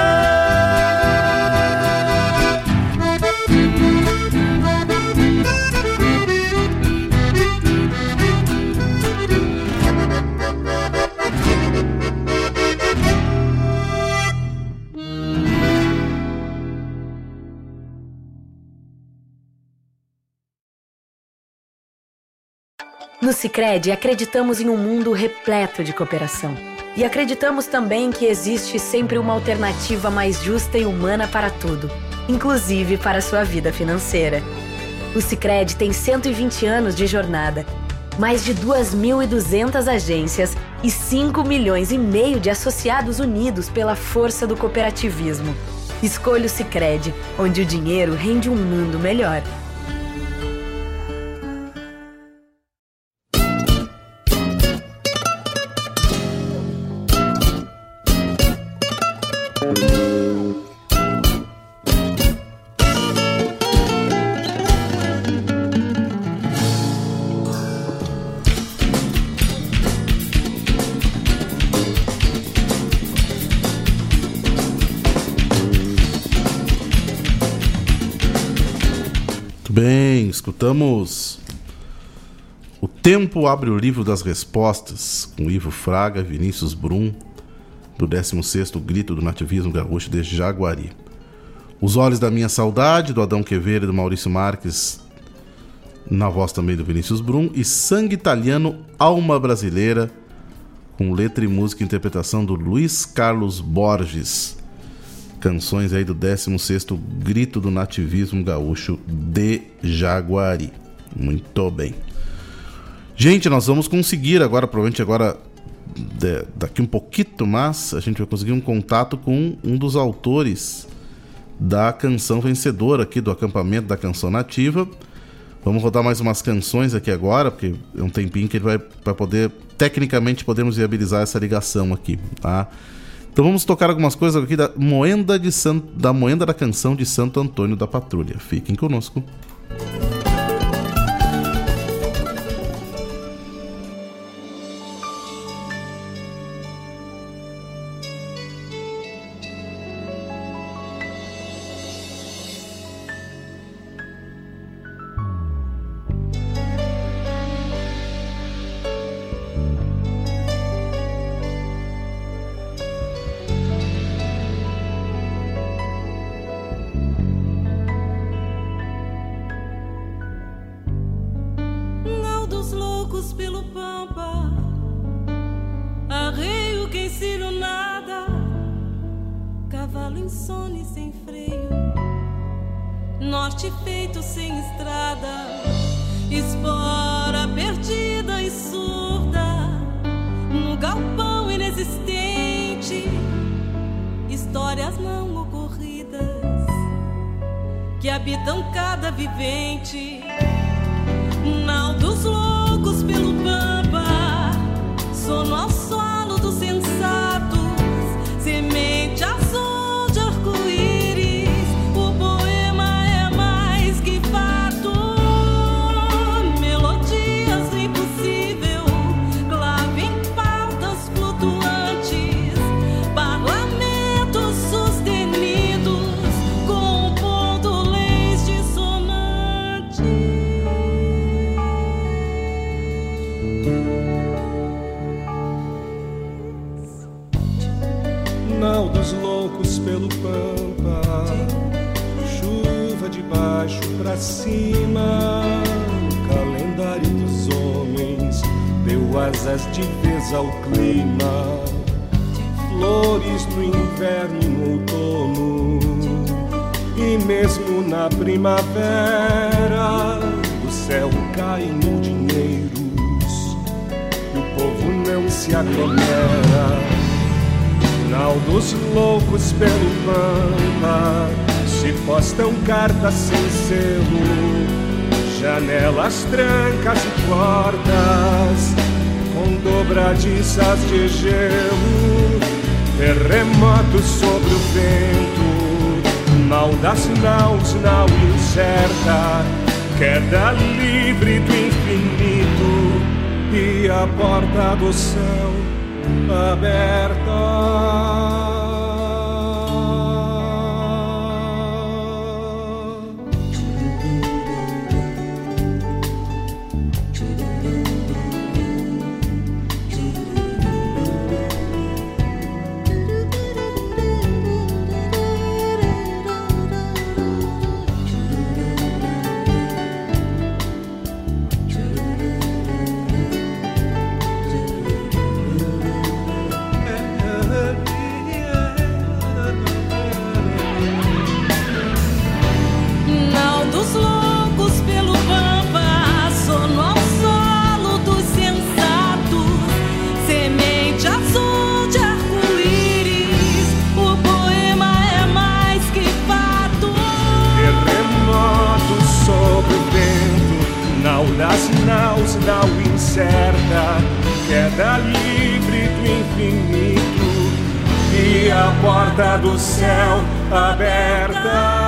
Cicred, acreditamos em um mundo repleto de cooperação. E acreditamos também que existe sempre uma alternativa mais justa e humana para tudo, inclusive para a sua vida financeira. O Cicred tem 120 anos de jornada, mais de 2.200 agências e 5 milhões e meio de associados unidos pela força do cooperativismo. Escolha o Cicred, onde o dinheiro rende um mundo melhor. Escutamos O Tempo Abre o Livro das Respostas, com Ivo Fraga, Vinícius Brum, do 16º Grito do Nativismo Gaúcho de Jaguari. Os Olhos da Minha Saudade, do Adão Quevedo e do Maurício Marques, na voz também do Vinícius Brum, e Sangue Italiano, Alma Brasileira, com letra e música e interpretação do Luiz Carlos Borges canções aí do 16º Grito do Nativismo Gaúcho de Jaguari. Muito bem. Gente, nós vamos conseguir agora, provavelmente agora de, daqui um pouquinho mais, a gente vai conseguir um contato com um dos autores da canção vencedora aqui do acampamento da canção nativa. Vamos rodar mais umas canções aqui agora, porque é um tempinho que ele vai, vai poder, tecnicamente, podemos viabilizar essa ligação aqui, tá? Então vamos tocar algumas coisas aqui da moenda, de San... da moenda da canção de Santo Antônio da Patrulha. Fiquem conosco. Não janelas, trancas e portas com dobradiças de gelo, terremotos sobre o vento, mal das naus, nau incerta, queda livre do infinito e a porta do céu aberta. Naus, nau incerta, queda livre do infinito e a porta do céu aberta.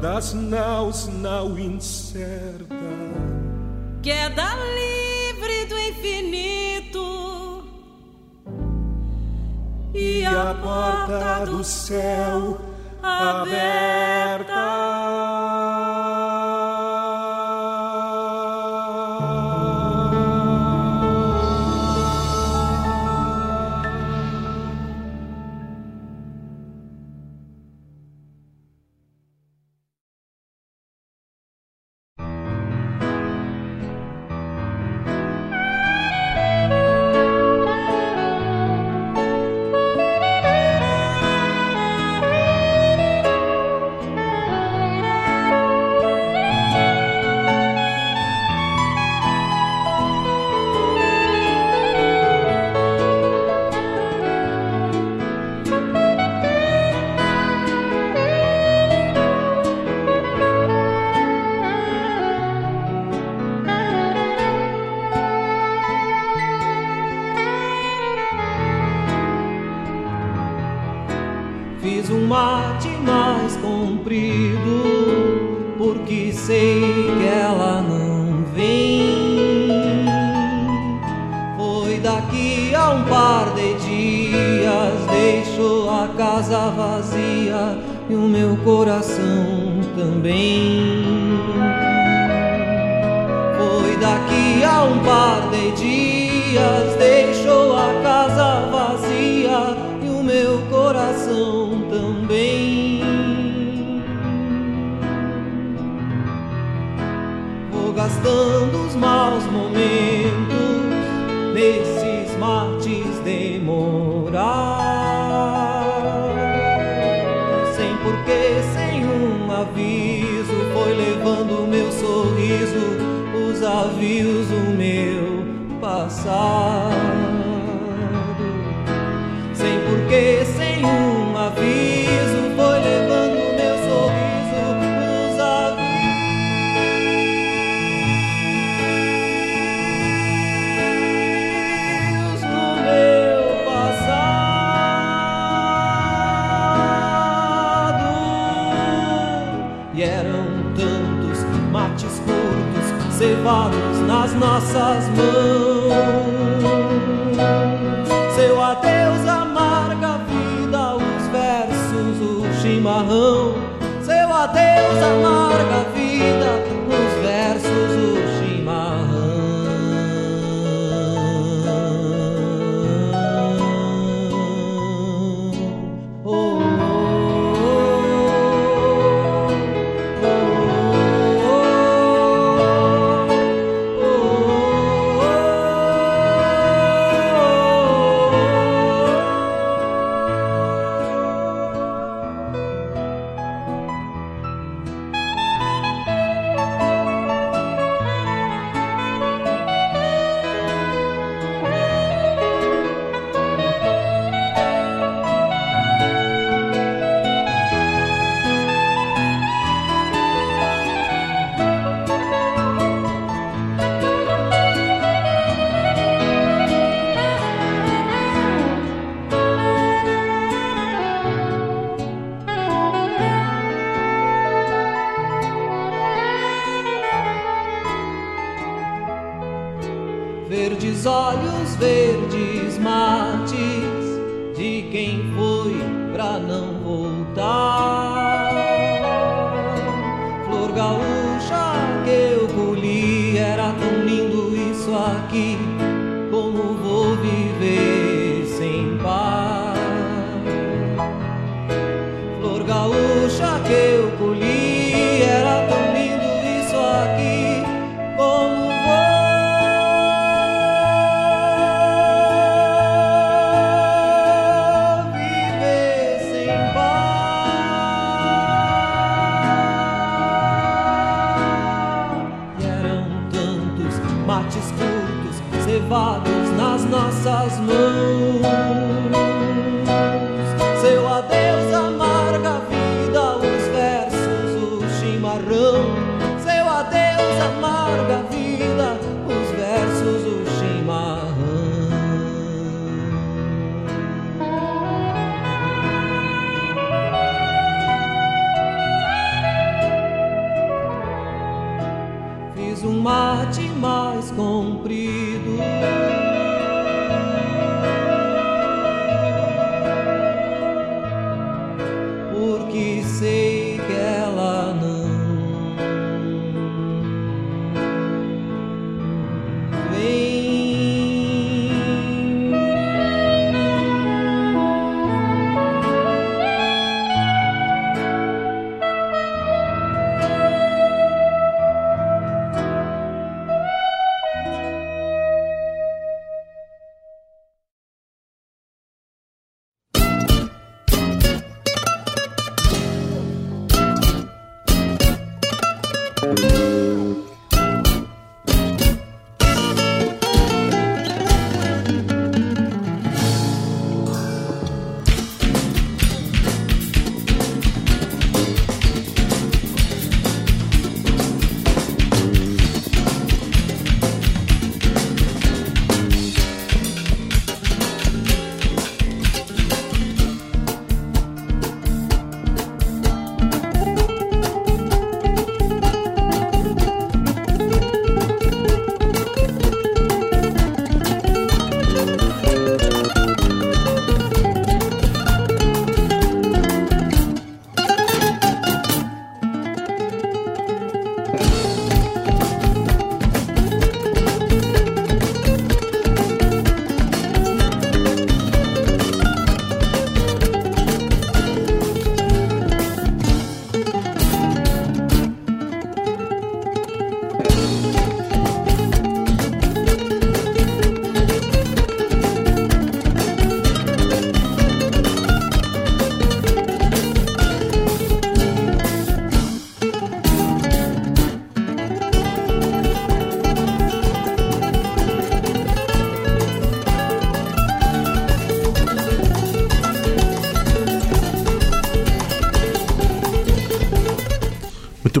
Das naus, nau incerta. queda livre do infinito e a porta do céu Fiz Vou gastando os maus momentos nesses mates demorar. Sem porquê, sem um aviso, foi levando o meu sorriso, os avios, o meu passado. Nas nossas mãos. Seu adeus amarga vida, os versos, o chimarrão. Seu adeus amarga vida,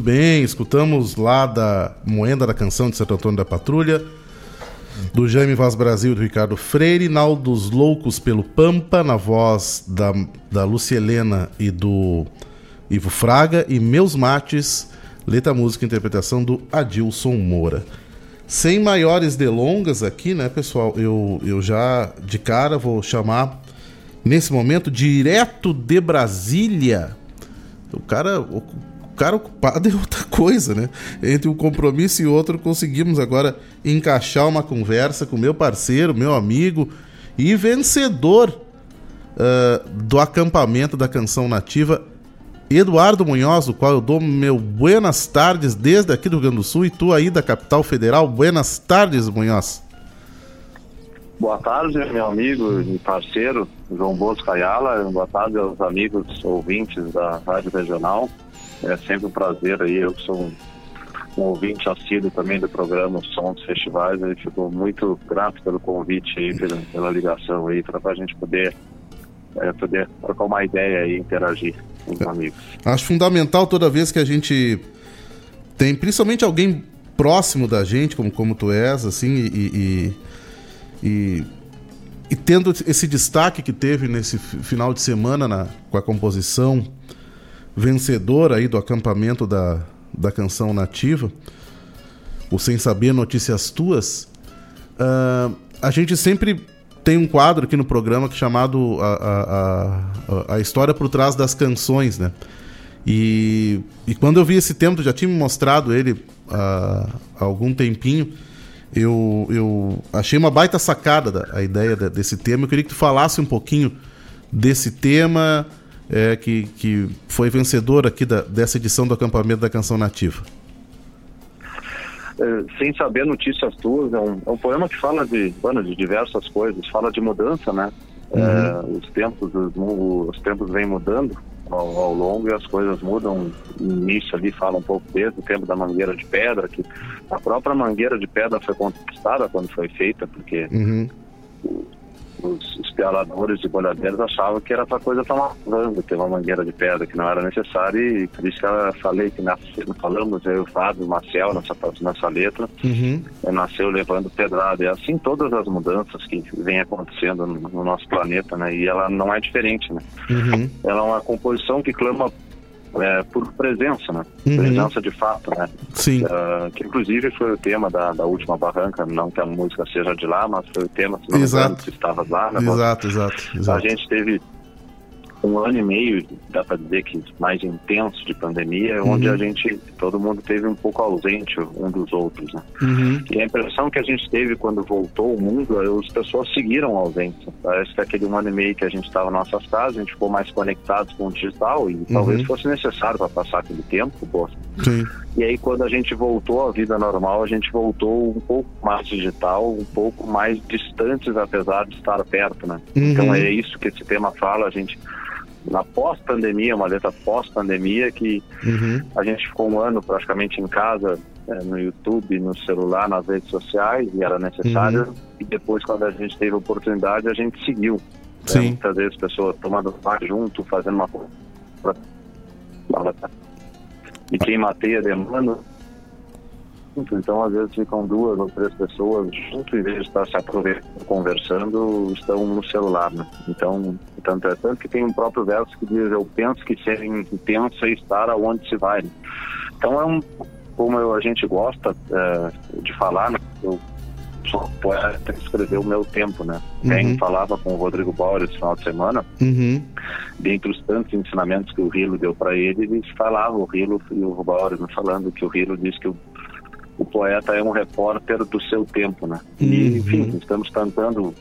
bem, escutamos lá da Moenda da Canção de Santo Antônio da Patrulha, do Jaime Vaz Brasil e do Ricardo Freire, Nau dos Loucos pelo Pampa, na voz da, da Lúcia Helena e do Ivo Fraga, e Meus Mates, letra, música e interpretação do Adilson Moura. sem maiores delongas aqui, né, pessoal? Eu, eu já de cara vou chamar nesse momento direto de Brasília. O cara, o cara ocupado é outra coisa, né? Entre um compromisso e outro conseguimos agora encaixar uma conversa com meu parceiro, meu amigo e vencedor uh, do acampamento da canção nativa Eduardo Munhoz, o qual eu dou meu buenas tardes desde aqui do Rio Grande do Sul e tu aí da capital federal. Buenas tardes, Munhoz. Boa tarde, meu amigo e parceiro João Bosco Ayala. Boa tarde aos amigos ouvintes da Rádio Regional. É sempre um prazer aí. Eu sou um, ouvinte assíduo também do programa Som dos Festivais. E fico muito grato pelo convite aí, pela, pela ligação aí, para a gente poder, é, poder trocar uma ideia e interagir com os amigos. Acho fundamental toda vez que a gente tem, principalmente alguém próximo da gente, como, como tu és, assim, e, e, e, e tendo esse destaque que teve nesse final de semana na, com a composição vencedora aí do acampamento da, da canção nativa, o Sem Saber Notícias Tuas, uh, a gente sempre tem um quadro aqui no programa que é chamado a, a, a, a história por trás das canções, né? E, e quando eu vi esse tema, tu já tinha me mostrado ele há, há algum tempinho, eu, eu achei uma baita sacada da, a ideia de, desse tema. Eu queria que tu falasse um pouquinho desse tema é, que, que foi vencedor aqui da, dessa edição do acampamento da canção nativa. É, sem saber notícias tuas, é um, é um, poema que fala de, bueno, de diversas coisas, fala de mudança, né? Uhum. É, os tempos os, os, tempos vêm mudando ao, ao, longo e as coisas mudam. Início ali fala um pouco desde o tempo da mangueira de pedra, que a própria mangueira de pedra foi contestada quando foi feita, porque uhum os, os peladores e bolhadeiros achavam que era para coisa tomar banho, ter uma mangueira de pedra, que não era necessário, e por isso que eu falei que nasceu, falamos, eu o Fábio, Marcel, nessa, nessa letra, uhum. nasceu levando pedrada. E assim todas as mudanças que vêm acontecendo no, no, nosso planeta, né? E ela não é diferente, né? Uhum. Ela é uma composição que clama é, por presença, né? Uhum. Presença de fato, né? Sim. Uh, que inclusive foi o tema da, da última barranca, não que a música seja de lá, mas foi o tema, se não exato. Engano, que estava lá, né? Exato, exato, exato. A gente teve um ano e meio, dá para dizer que mais intenso de pandemia, Uhum. onde a gente, todo mundo teve um pouco ausente um dos outros, né? Uhum. E a impressão que a gente teve quando voltou o mundo, as pessoas seguiram a ausência. Parece que aquele um ano e meio que a gente estava nas nossas casas, a gente ficou mais conectados com o digital e talvez fosse necessário para passar aquele tempo, pô. Sim. E aí quando a gente voltou à vida normal, a gente voltou um pouco mais digital, um pouco mais distantes, apesar de estar perto, né? Uhum. Então é isso que esse tema fala, a gente na pós-pandemia, uma letra pós-pandemia, que Uhum. a gente ficou um ano praticamente em casa, eh, no YouTube, no celular, nas redes sociais, e era necessário. Uhum. E depois, quando a gente teve a oportunidade, a gente seguiu. Sim. Né? Muitas vezes pessoas tomando par junto, fazendo uma coisa. E quem mateia demanda. Então, às vezes, ficam duas ou três pessoas junto, em vez de estar se aproveitando, conversando, estão no celular, né? Então, tanto é tanto que tem um próprio verso que diz: Eu penso que ser intenso é estar aonde se vai. né? Então, é um, como eu- a gente gosta é, de falar, né? Eu sou poeta que escreveu o meu tempo, né? Uhum. Quem falava com o Rodrigo Bauer esse final de semana, Uhum. dentre os tantos ensinamentos que o Rilo deu para ele, eles falavam, o Rilo e o Bauer me falando que o Rilo diz que o, o poeta é um repórter do seu tempo, né? E, Uhum. enfim, estamos cantando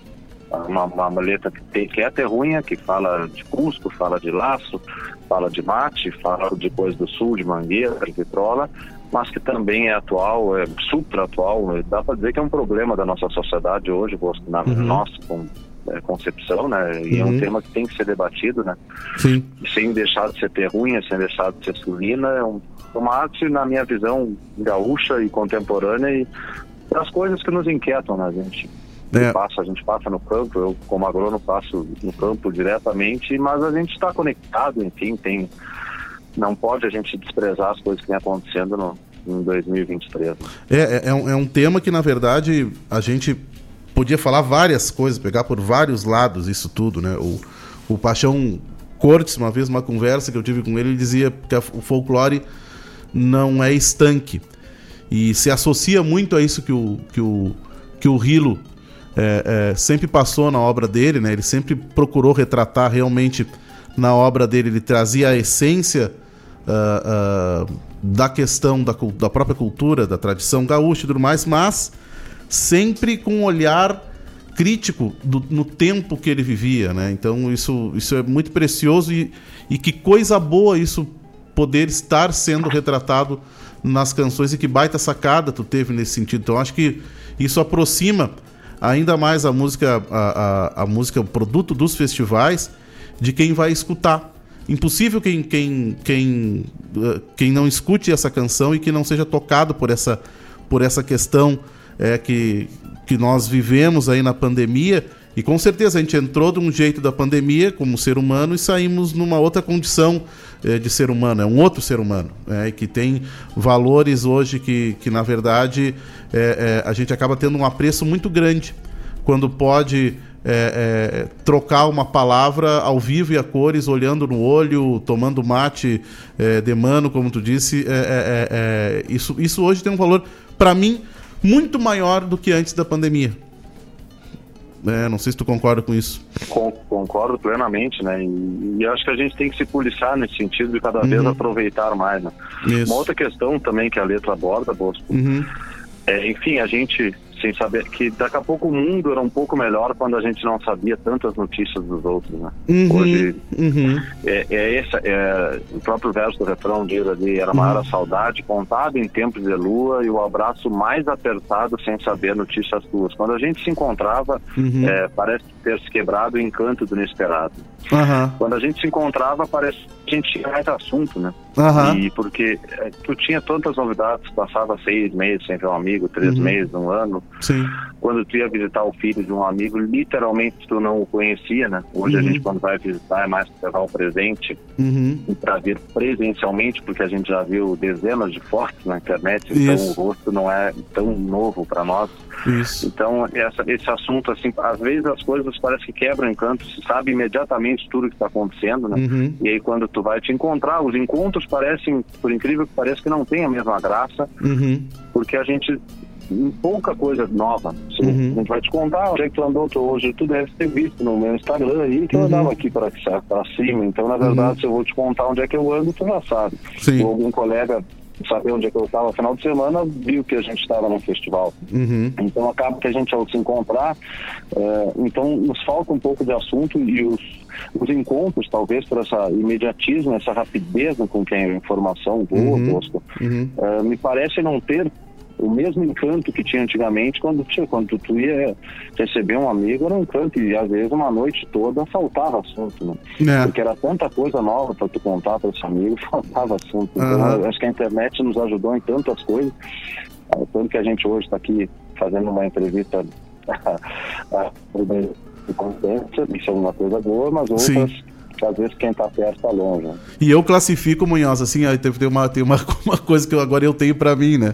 uma, uma letra que, tem, que é terrunha, que fala de Cusco, fala de laço, fala de mate, fala de coisa do sul, de mangueira, de vitrola, mas que também é atual, é supra atual. Dá para dizer que é um problema da nossa sociedade hoje, na Uhum. nossa com, é, concepção, né? E é um Uhum. tema que tem que ser debatido, né? Sim. sem deixar de ser terrunha, sem deixar de ser sulina, é um- uma arte, na minha visão, gaúcha e contemporânea e das coisas que nos inquietam, né, a gente? É. Passa, a gente passa no campo, eu como agrônomo passo no campo diretamente, mas a gente está conectado, enfim, tem não pode a gente desprezar as coisas que vem acontecendo no, em 2023. né? É, é, é um, é um tema que, na verdade, a gente podia falar várias coisas, pegar por vários lados isso tudo, né? O, o Paixão Cortes, uma vez, uma conversa que eu tive com ele, ele dizia que a- o folclore não é estanque. e se associa muito a isso que o, que o, que o Rilo é, é, sempre passou na obra dele, né? Ele sempre procurou retratar realmente na obra dele, ele trazia a essência uh, uh, da questão da, da própria cultura, da tradição gaúcha e tudo mais, mas sempre com um olhar crítico do, no tempo que ele vivia, né? Então isso, isso é muito precioso e, e que coisa boa isso poder estar sendo retratado nas canções e que baita sacada tu teve nesse sentido. Então acho que isso aproxima ainda mais a música, a, a, a música, o produto dos festivais de quem vai escutar. Impossível quem, quem, quem, uh, quem não escute essa canção e que não seja tocado por essa, por essa questão é, que, que nós vivemos aí na pandemia. E com certeza a gente entrou de um jeito da pandemia como ser humano e saímos numa outra condição de ser humano, é um outro ser humano, é, que tem valores hoje que, que na verdade, é, é a gente acaba tendo um apreço muito grande quando pode é, é, trocar uma palavra ao vivo e a cores, olhando no olho, tomando mate é, de mano, como tu disse. É, é, isso, isso hoje tem um valor, para mim, muito maior do que antes da pandemia. É, não sei se tu concorda com isso. concordo plenamente, né? E, e, acho que a gente tem que se policiar nesse sentido de cada uhum. vez aproveitar mais, né? Uma outra questão também que a letra aborda, Bosco, uhum. é, enfim, a gente sem saber que daqui a pouco o mundo era um pouco melhor quando a gente não sabia tantas notícias dos outros, né? Uhum, Hoje uhum. É, é, esse, é, o próprio verso do refrão diz ali, era maior uhum. a saudade contada em tempos de lua e o abraço mais apertado sem saber notícias tuas. Quando a gente se encontrava, uhum. é, parece ter se quebrado o encanto do inesperado. Uhum. Quando a gente se encontrava, parece que a gente tinha mais assunto, né? Uhum. E porque é, tu tinha tantas novidades, passava seis meses sem ver um amigo, três Uhum. meses, um ano. Sim. Quando tu ia visitar o filho de um amigo, literalmente tu não o conhecia, né? Hoje a Uhum. gente, quando vai visitar, é mais para levar o presente Uhum. e para ver presencialmente, porque a gente já viu dezenas de fotos na internet, então Isso. o rosto não é tão novo para nós. Isso. Então, essa, esse assunto, assim, às vezes as coisas parece que quebram encanto, se sabe imediatamente tudo que está acontecendo, né? Uhum. E aí quando tu vai te encontrar, os encontros parecem, por incrível que pareça, que não tem a mesma graça, Uhum. porque a gente pouca coisa nova. Uhum. A gente vai te contar onde é que tu andou tu hoje. Tu deve ter visto no meu Instagram aí que eu Uhum. andava aqui para cima. Então, na verdade, se eu vou te contar onde é que eu ando, tu já sabe. Sim. Ou algum colega saber onde é que eu estava no final de semana, viu que a gente estava num festival. Uhum. Então acaba que a gente ao se encontrar, eh, então nos falta um pouco de assunto e os, os encontros, talvez por essa imediatismo, essa rapidez né, com que a informação voa, Uhum. Bosco, Uhum. eh, me parece não ter o mesmo encanto que tinha antigamente quando, tinha, quando tu ia receber um amigo, era um encanto e às vezes uma noite toda faltava assunto, né? É. Porque era tanta coisa nova para tu contar para esse amigo, faltava assunto. Então, acho que a internet nos ajudou em tantas coisas, tanto que a gente hoje está aqui fazendo uma entrevista isso é uma coisa boa, mas outras Sim. que às vezes quem está perto está longe. né? E eu classifico, Munhoz, assim, aí tem, uma, tem uma, uma coisa que eu, agora eu tenho pra mim, né?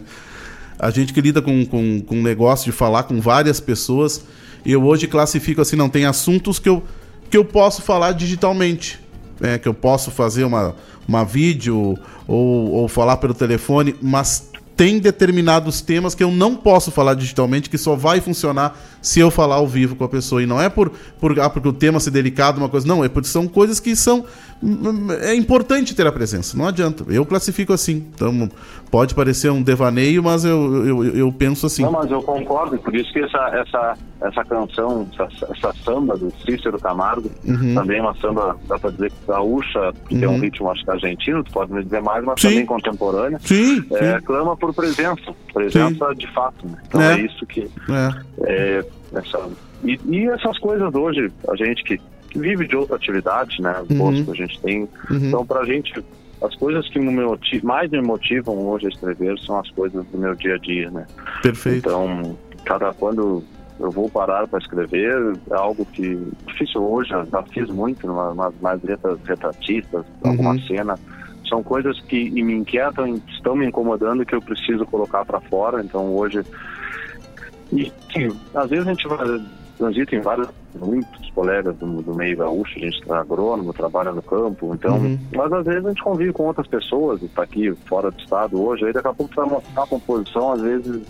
A gente que lida com, com, com negócio de falar com várias pessoas, eu hoje classifico assim, não, tem assuntos que eu, que eu posso falar digitalmente. né? que eu posso fazer uma, uma vídeo ou, ou falar pelo telefone, mas tem determinados temas que eu não posso falar digitalmente, que só vai funcionar se eu falar ao vivo com a pessoa. E não é por, por ah, porque o tema ser delicado, uma coisa. Não, é porque são coisas que são. É importante ter a presença, não adianta. Eu classifico assim. Então, pode parecer um devaneio, mas eu, eu, eu penso assim. Não, mas eu concordo, por isso que essa, essa, essa canção, essa, essa samba do Cícero Camargo, Uhum. também é uma samba, dá pra dizer que gaúcha, que tem um Uhum. ritmo acho que argentino, tu pode me dizer mais, mas Sim. também contemporânea. Sim, É, sim. clama por presença, presença de fato. Né? Então É. é. isso que. É. é, essa, e, e essas coisas hoje, a gente que, que vive de outra atividade, né? Uhum. Gosto que a gente tem. Uhum. Então, pra gente, as coisas que me moti- mais me motivam hoje a escrever são as coisas do meu dia a dia, né? Perfeito. Então, cada quando eu vou parar para escrever, é algo que difícil hoje, eu já fiz muito, umas mais letras retratistas, alguma Uhum. cena. São coisas que me inquietam, e estão me incomodando que eu preciso colocar para fora. Então, hoje. E, sim, às vezes a gente vai transito em vários, muitos colegas do, do meio gaúcho, a gente é agrônomo, trabalha no campo, então, Uhum. mas às vezes a gente convive com outras pessoas, está aqui fora do estado hoje, aí daqui a pouco você vai mostrar a composição, às vezes,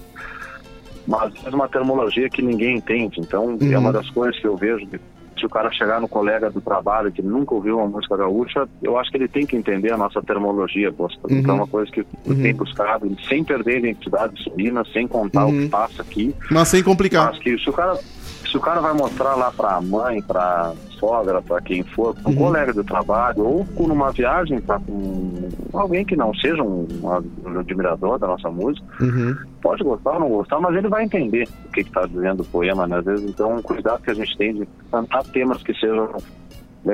mas às vezes uma termologia que ninguém entende, então é Uhum. uma das coisas que eu vejo se o cara chegar no colega do trabalho que nunca ouviu uma música gaúcha, eu acho que ele tem que entender a nossa termologia, gosta. Uhum. Então é uma coisa que Uhum. tenho buscado, sem perder a identidade subina, sem contar o Uhum. que passa aqui. Mas sem complicar. Mas que se o cara, se o cara vai mostrar lá pra mãe, pra sogra, pra quem for, pra um Uhum. colega do trabalho, ou numa viagem pra com alguém que não seja um, um admirador da nossa música, Uhum. pode gostar ou não gostar, mas ele vai entender o que está dizendo o poema, né? Às vezes, então, cuidado que a gente tem de cantar temas que sejam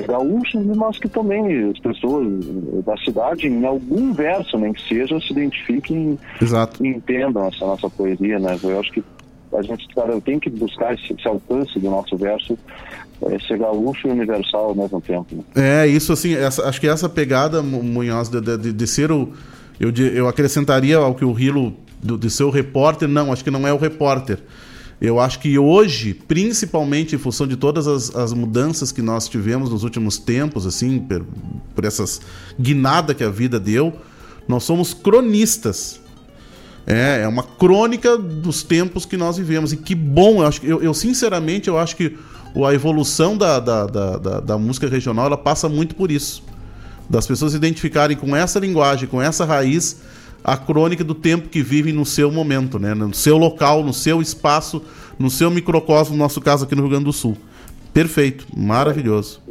gaúchos, mas que também as pessoas da cidade, em algum verso, nem que seja, se identifiquem Exato. e entendam essa nossa poesia, né? Eu acho que a gente cara, tem que buscar esse, esse alcance do nosso verso, eh, ser gaúcho e universal ao mesmo tempo. né? É, isso assim, essa- acho que essa pegada, Mu- Munhoz, de, de- de ser o. Eu, di- eu acrescentaria ao que o Rilo, do- de ser o repórter, não, acho que não é o repórter. Eu acho que hoje, principalmente em função de todas as, as mudanças que nós tivemos nos últimos tempos, assim, por, por essas guinada que a vida deu, nós somos cronistas. É, é uma crônica dos tempos que nós vivemos. E que bom, eu, acho, eu, eu sinceramente eu acho que a evolução da, da, da, da- da música regional ela passa muito por isso. Das pessoas se identificarem com essa linguagem, com essa raiz, a crônica do tempo que vivem no seu momento, né? no seu local, no seu espaço, no seu microcosmo, no nosso caso aqui no Rio Grande do Sul. Perfeito, maravilhoso.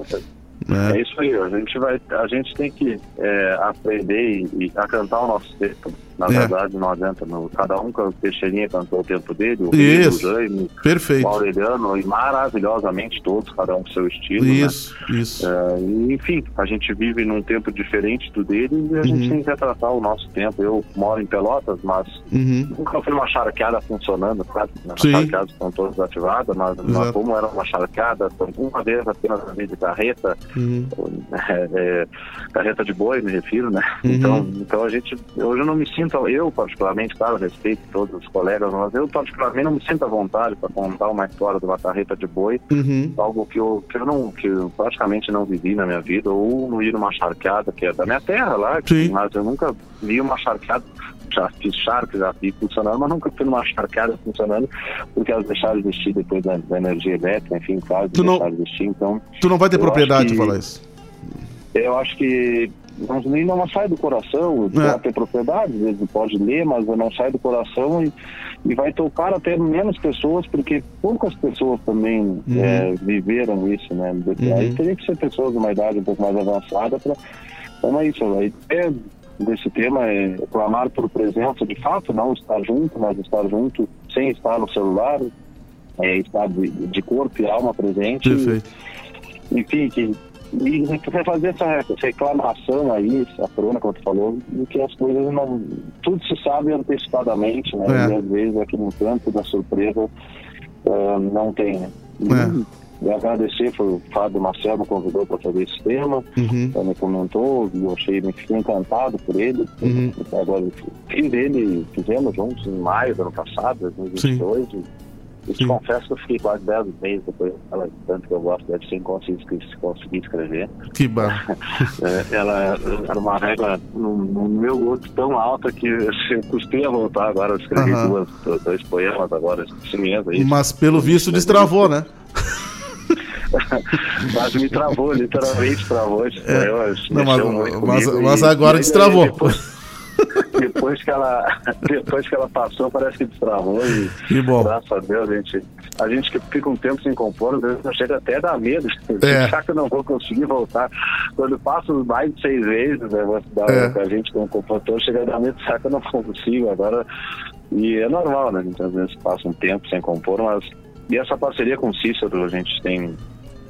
É, isso aí, a gente vai, a gente tem que é, aprender e, e a cantar o nosso tempo. Na É. verdade, não adianta, não. cada um, o Teixeirinha cantou o tempo dele, o Isso. Rio, o Jaime, Perfeito. o Aureliano, e maravilhosamente todos, cada um com seu estilo. Isso, né? isso. É, enfim, a gente vive num tempo diferente do deles e a gente Uhum. tem que retratar o nosso tempo. Eu moro em Pelotas, mas Uhum. nunca fui uma charqueada funcionando, claro, né? as charqueadas estão todas ativadas, mas, mas como era uma charqueada, uma vez apenas na vida de carreta, Uhum. é, é, carreta de boi, me refiro, né? Uhum. Então, então a gente, hoje eu não me sinto, eu particularmente, claro, respeito todos os colegas, mas eu particularmente não me sinto à vontade para contar uma história de uma carreta de boi, Uhum. algo que eu, que eu não, que eu praticamente não vivi na minha vida, ou não ir numa charqueada que é da minha terra lá, Sim. mas eu nunca vi uma charqueada. Já fiz charque, já vi funcionando, mas nunca fui numa charqueada funcionando, porque elas deixaram de existir depois da, da energia elétrica, enfim, quase Tu não- deixaram de existir. Então, Tu não vai ter propriedade que- falar isso. eu acho que não, nem não sai do coração, É. pode ter propriedade, às vezes pode ler, mas não sai do coração e, e vai tocar até menos pessoas, porque poucas pessoas também Uhum. é, viveram isso, né? Uhum. Aí teria que ser pessoas de uma idade um pouco mais avançada para. Então é isso, a ideia desse tema é clamar por presença de fato, não estar junto, mas estar junto sem estar no celular, é estar de, de corpo e alma presente. Perfeito. Enfim, que e vai fazer essa, essa reclamação aí, essa crônica, como tu falou, de que as coisas não. Tudo se sabe antecipadamente, né? É. E às vezes aqui no canto da surpresa ah, não tem, né? É. E agradecer, foi o Fábio Marcelo me convidou para fazer esse tema, Uhum. me comentou, e eu achei, me fiquei encantado por ele. Uhum. Agora, fiz ele, fizemos juntos em maio do ano passado, 2022, e eu te confesso que eu fiquei quase 10 meses depois, ela, tanto que eu gosto dela, sem conseguir, conseguir escrever. Que bar. É, ela era uma régua, no, no meu gosto, tão alta que eu custei a voltar agora. Eu escrevi Aham. duas, dois poemas agora, esse mês aí. Mas pelo visto destravou, né? Mas me travou, literalmente travou. É. Não, mas- mas- mas agora e destravou. Depois, depois que ela, depois que ela passou, parece que destravou. E, Que bom. Graças a Deus, a gente, a gente que fica um tempo sem compor, às vezes chega até a dar medo. É. Já que eu não vou conseguir voltar. Quando passo mais de seis vezes, né, É. a gente como compositor, chega a dar medo, será que eu não consigo agora? E é normal, né? Às vezes passa um tempo sem compor, mas. E essa parceria com o Cícero, a gente tem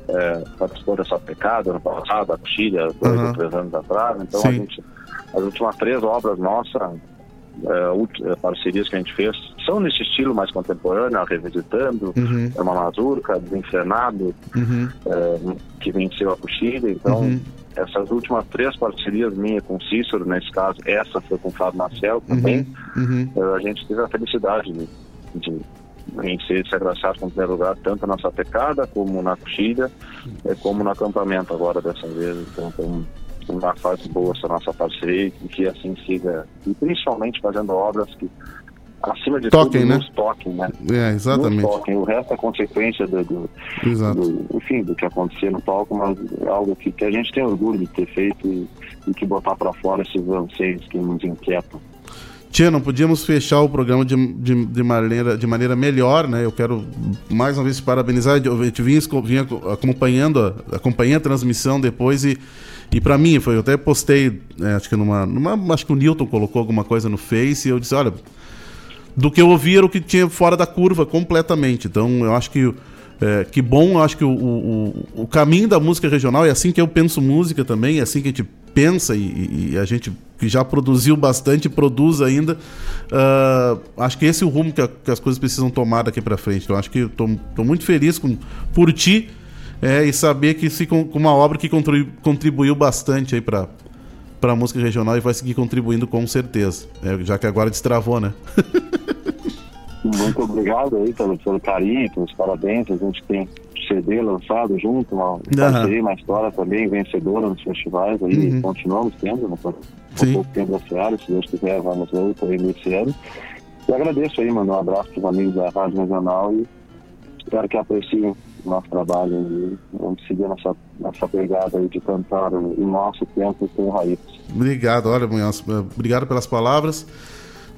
é, participou dessa pecado ano passado, a Coxilha, dois Aham. ou três anos atrás. Então Sim. a gente, as últimas três obras nossas, é, é, parcerias que a gente fez, são nesse estilo mais contemporâneo, Revisitando, Uhum. é uma mazurca, Desenfrenado, Uhum. é, que venceu a Coxilha. Então, Uhum. essas últimas três parcerias minha com Cícero, nesse caso, essa foi com o Fábio Marcel também, Uhum. eh, a gente teve a felicidade de, de em ser se agraciado com primeiro lugar, tanto na sapecada, como na coxilha, é, como no acampamento agora dessa vez. Então, tem uma fase boa essa nossa parceria e que assim siga, e principalmente fazendo obras que acima de Toquem, tudo né? nos toquem, né? É, exatamente. Nos toquem. O resto é consequência do, do, do, enfim, do que acontecer no palco, mas é algo que, que a gente tem orgulho de ter feito e, e que botar para fora esses anseios que nos inquietam. Tia, não podíamos fechar o programa de, de, de, maneira, de maneira melhor, né? Eu quero mais uma vez parabenizar. Eu te vinha, vinha acompanhando, acompanhei a transmissão depois e, e para mim, foi, eu até postei, é, acho que numa, numa. Acho que o Newton colocou alguma coisa no Face e eu disse, olha, do que eu ouvi era o que tinha fora da curva completamente. Então eu acho que. É, que bom, eu acho que o, o, o, caminho da música regional é assim que eu penso música também, é assim que a gente pensa e, e a gente que já produziu bastante produz ainda. Uh, acho que esse é o rumo que, a, que, as coisas precisam tomar daqui para frente. Então acho que estou muito feliz com, por ti é, e saber que se com, uma obra que contribuiu, contribuiu bastante aí para para a música regional e vai seguir contribuindo com certeza, é, já que agora destravou, né? Muito obrigado aí pelo, pelo carinho, pelos parabéns. A gente tem CD lançado junto, uma, parceria, uma história também vencedora nos festivais aí, Uhum. continuamos tendo, né? Por, por pouco tempo da Seara, se Deus quiser, vamos ver aí nesse ano. E agradeço aí, mano, um abraço para os amigos da Rádio Regional e espero que apreciem o nosso trabalho e vamos seguir nessa, nessa pegada aí de cantar o, o nosso tempo com raízes. Obrigado, olha, Munhoz, obrigado pelas palavras.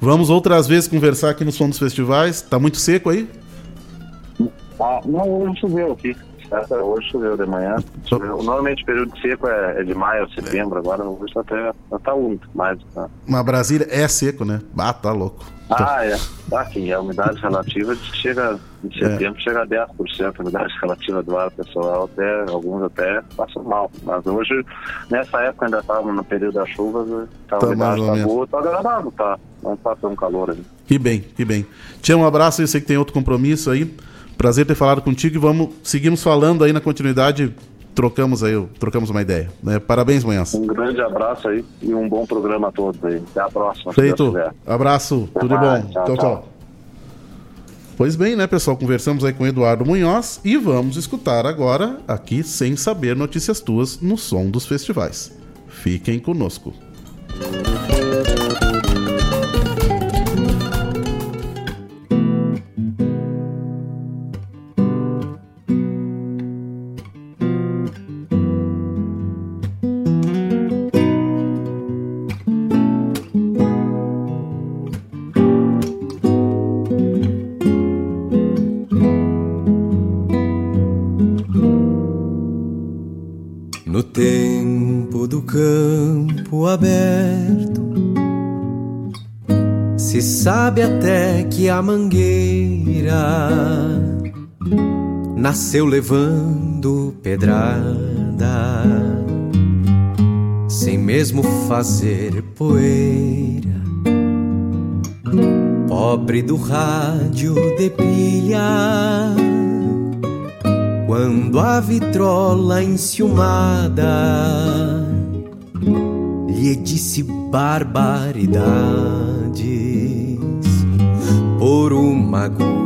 Vamos outras vezes conversar aqui no som dos festivais. Tá muito seco aí? Ah, não, hoje choveu aqui. Certo? Hoje choveu de manhã. Choveu. Normalmente o período seco é, é de maio a setembro, agora hoje tá até tá úmido, mas tá. Mas Brasília é seco, né? Ah, tá louco. Ah, é. Tá aqui, a umidade relativa chega em setembro chega a 10% a umidade relativa do ar, pessoal, até, alguns até passam mal. Mas hoje, nessa época ainda estávamos no período das chuvas, tá, a Tá umidade mais ou tá menos. boa, tá agradável, tá. Não tá tão calor ali. Que bem, que bem. Tia, um abraço. Eu sei que tem outro compromisso aí. Prazer ter falado contigo e vamos seguimos falando aí na continuidade. Trocamos aí, trocamos uma ideia. né? Parabéns, Manhãs. Um grande abraço aí e um bom programa a todos aí. Até a próxima. Feito. Abraço, Até tudo mais. bom. Tchau, tchau, tchau. Pois bem, né, pessoal? Conversamos aí com Eduardo Munhoz e vamos escutar agora aqui Sem Saber Notícias Tuas no som dos festivais. Fiquem conosco. No nasceu levando pedrada, sem mesmo fazer poeira. Pobre do rádio de pilha quando a vitrola enciumada lhe disse barbaridades por uma agulha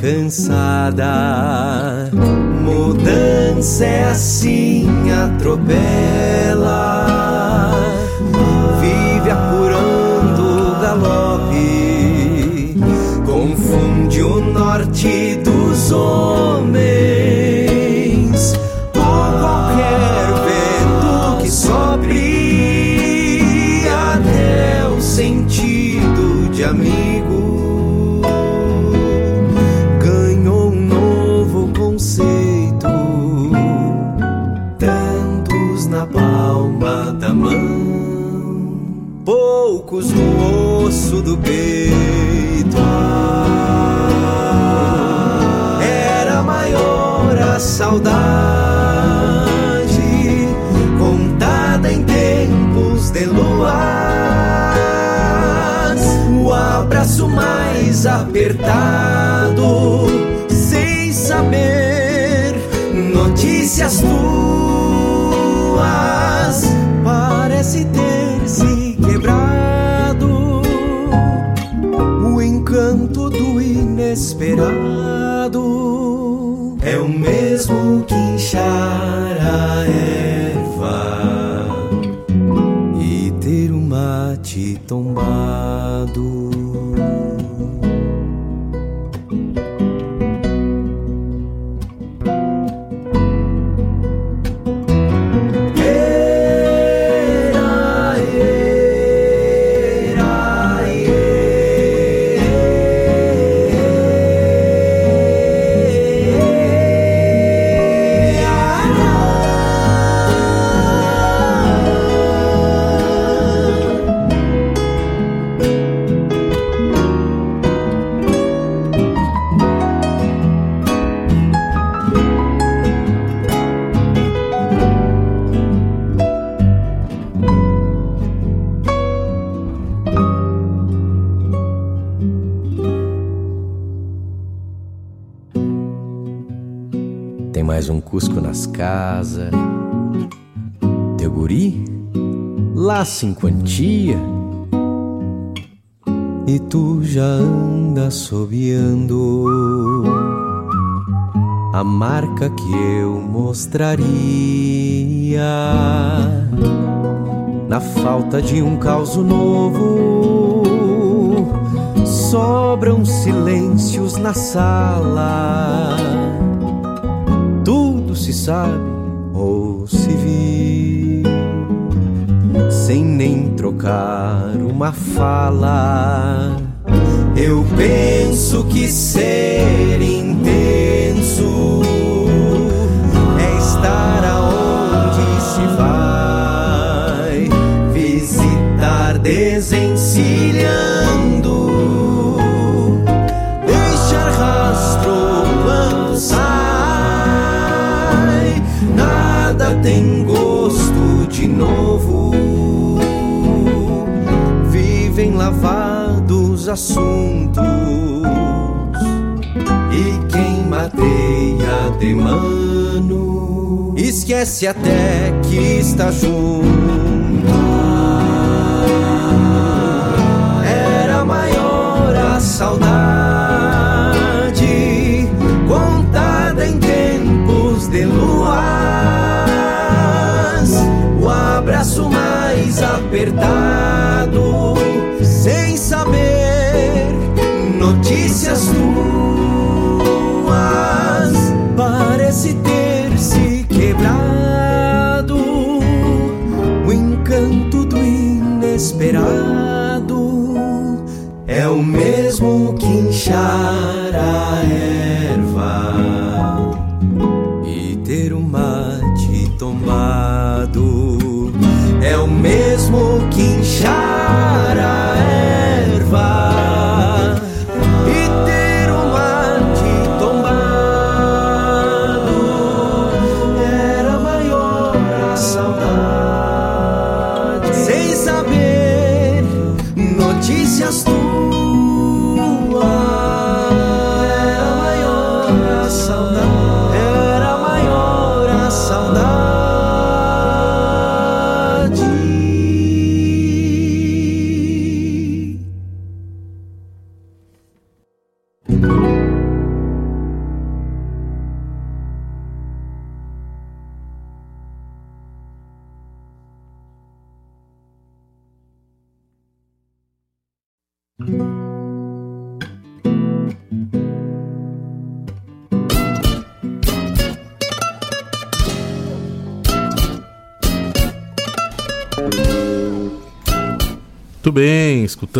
cansada. Mudança é assim, atropela, vive apurando o galope, confunde o norte dos homens saudade contada em tempos de luas. O abraço mais apertado sem saber notícias tuas. Parece ter se quebrado o encanto do inesperado mesmo que inchar. Guri? Lá sem quantia. E tu já anda sobiando a marca que eu mostraria na falta de um caos novo. Sobram silêncios na sala tudo se sabe sem nem trocar uma fala. Eu penso que ser intenso é estar aonde se vai, visitar desencilhando. Deixar rastro quando sai, nada tem assuntos e quem mateia de mano esquece até que está junto. Era maior a saudade contada em tempos de luas, o abraço mais apertado, notícias tuas, parece ter se quebrado o encanto do inesperado. É o mesmo que inchar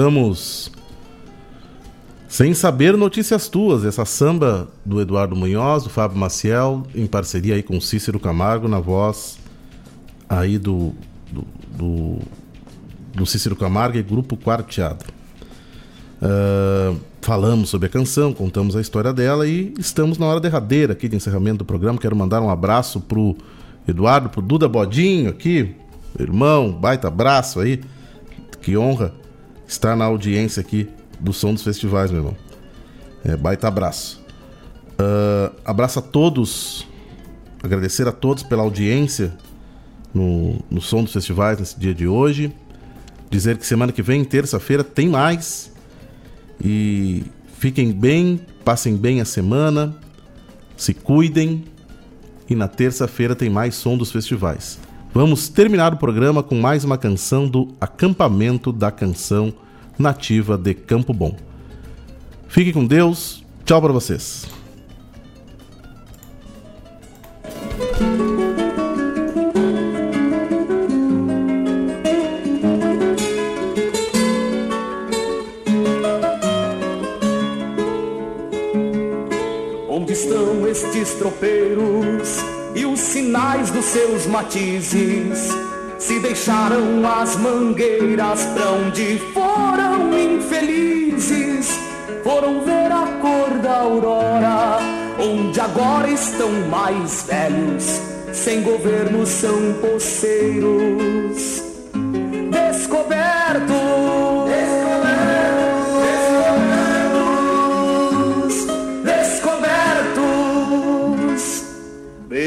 bem, escutamos Sem Saber Notícias Tuas, essa samba do Eduardo Munhoz, do Fábio Maciel, em parceria aí com Cícero Camargo, na voz aí do, do, do, do Cícero Camargo e Grupo Quarteado. Ah, falamos sobre a canção, contamos a história dela e estamos na hora derradeira aqui de encerramento do programa. Quero mandar um abraço pro Eduardo, pro Duda Bodinho aqui, irmão, baita abraço aí. Que honra estar na audiência aqui do Som dos Festivais, meu irmão. É, baita abraço. Ah, abraço a todos, agradecer a todos pela audiência no, no Som dos Festivais nesse dia de hoje. Dizer que semana que vem, terça-feira, tem mais. E fiquem bem, passem bem a semana, se cuidem. E na terça-feira tem mais som dos festivais. Vamos terminar o programa com mais uma canção do Acampamento da Canção Nativa de Campo Bom. Fique com Deus. Tchau para vocês. Onde estão estes tropeiros os sinais dos seus matizes? Se deixaram as mangueiras pra onde foram infelizes? Foram ver a cor da aurora, onde agora estão mais velhos, sem governo são poceiros.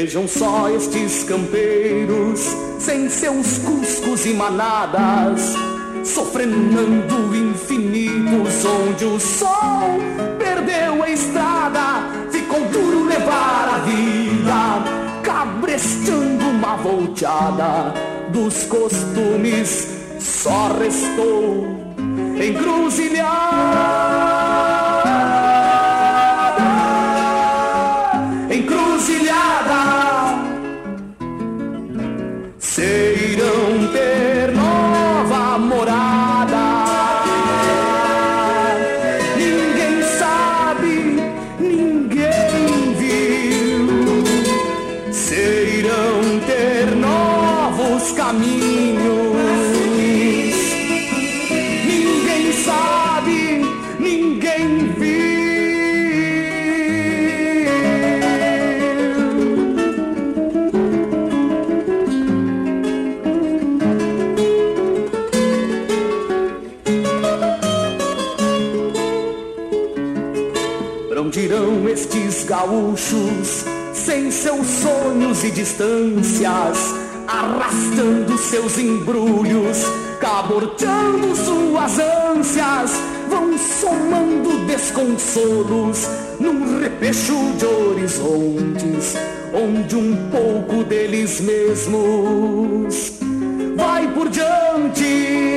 Vejam só estes campeiros, sem seus cuscos e manadas, sofrenando infinitos, onde o sol perdeu a estrada, ficou duro levar a vida, cabrestando uma volteada dos costumes, só restou encruzilhada, gaúchos, sem seus sonhos e distâncias, arrastando seus embrulhos, caborteando suas ânsias, vão somando desconsolos num repecho de horizontes, onde um pouco deles mesmos vai por diante.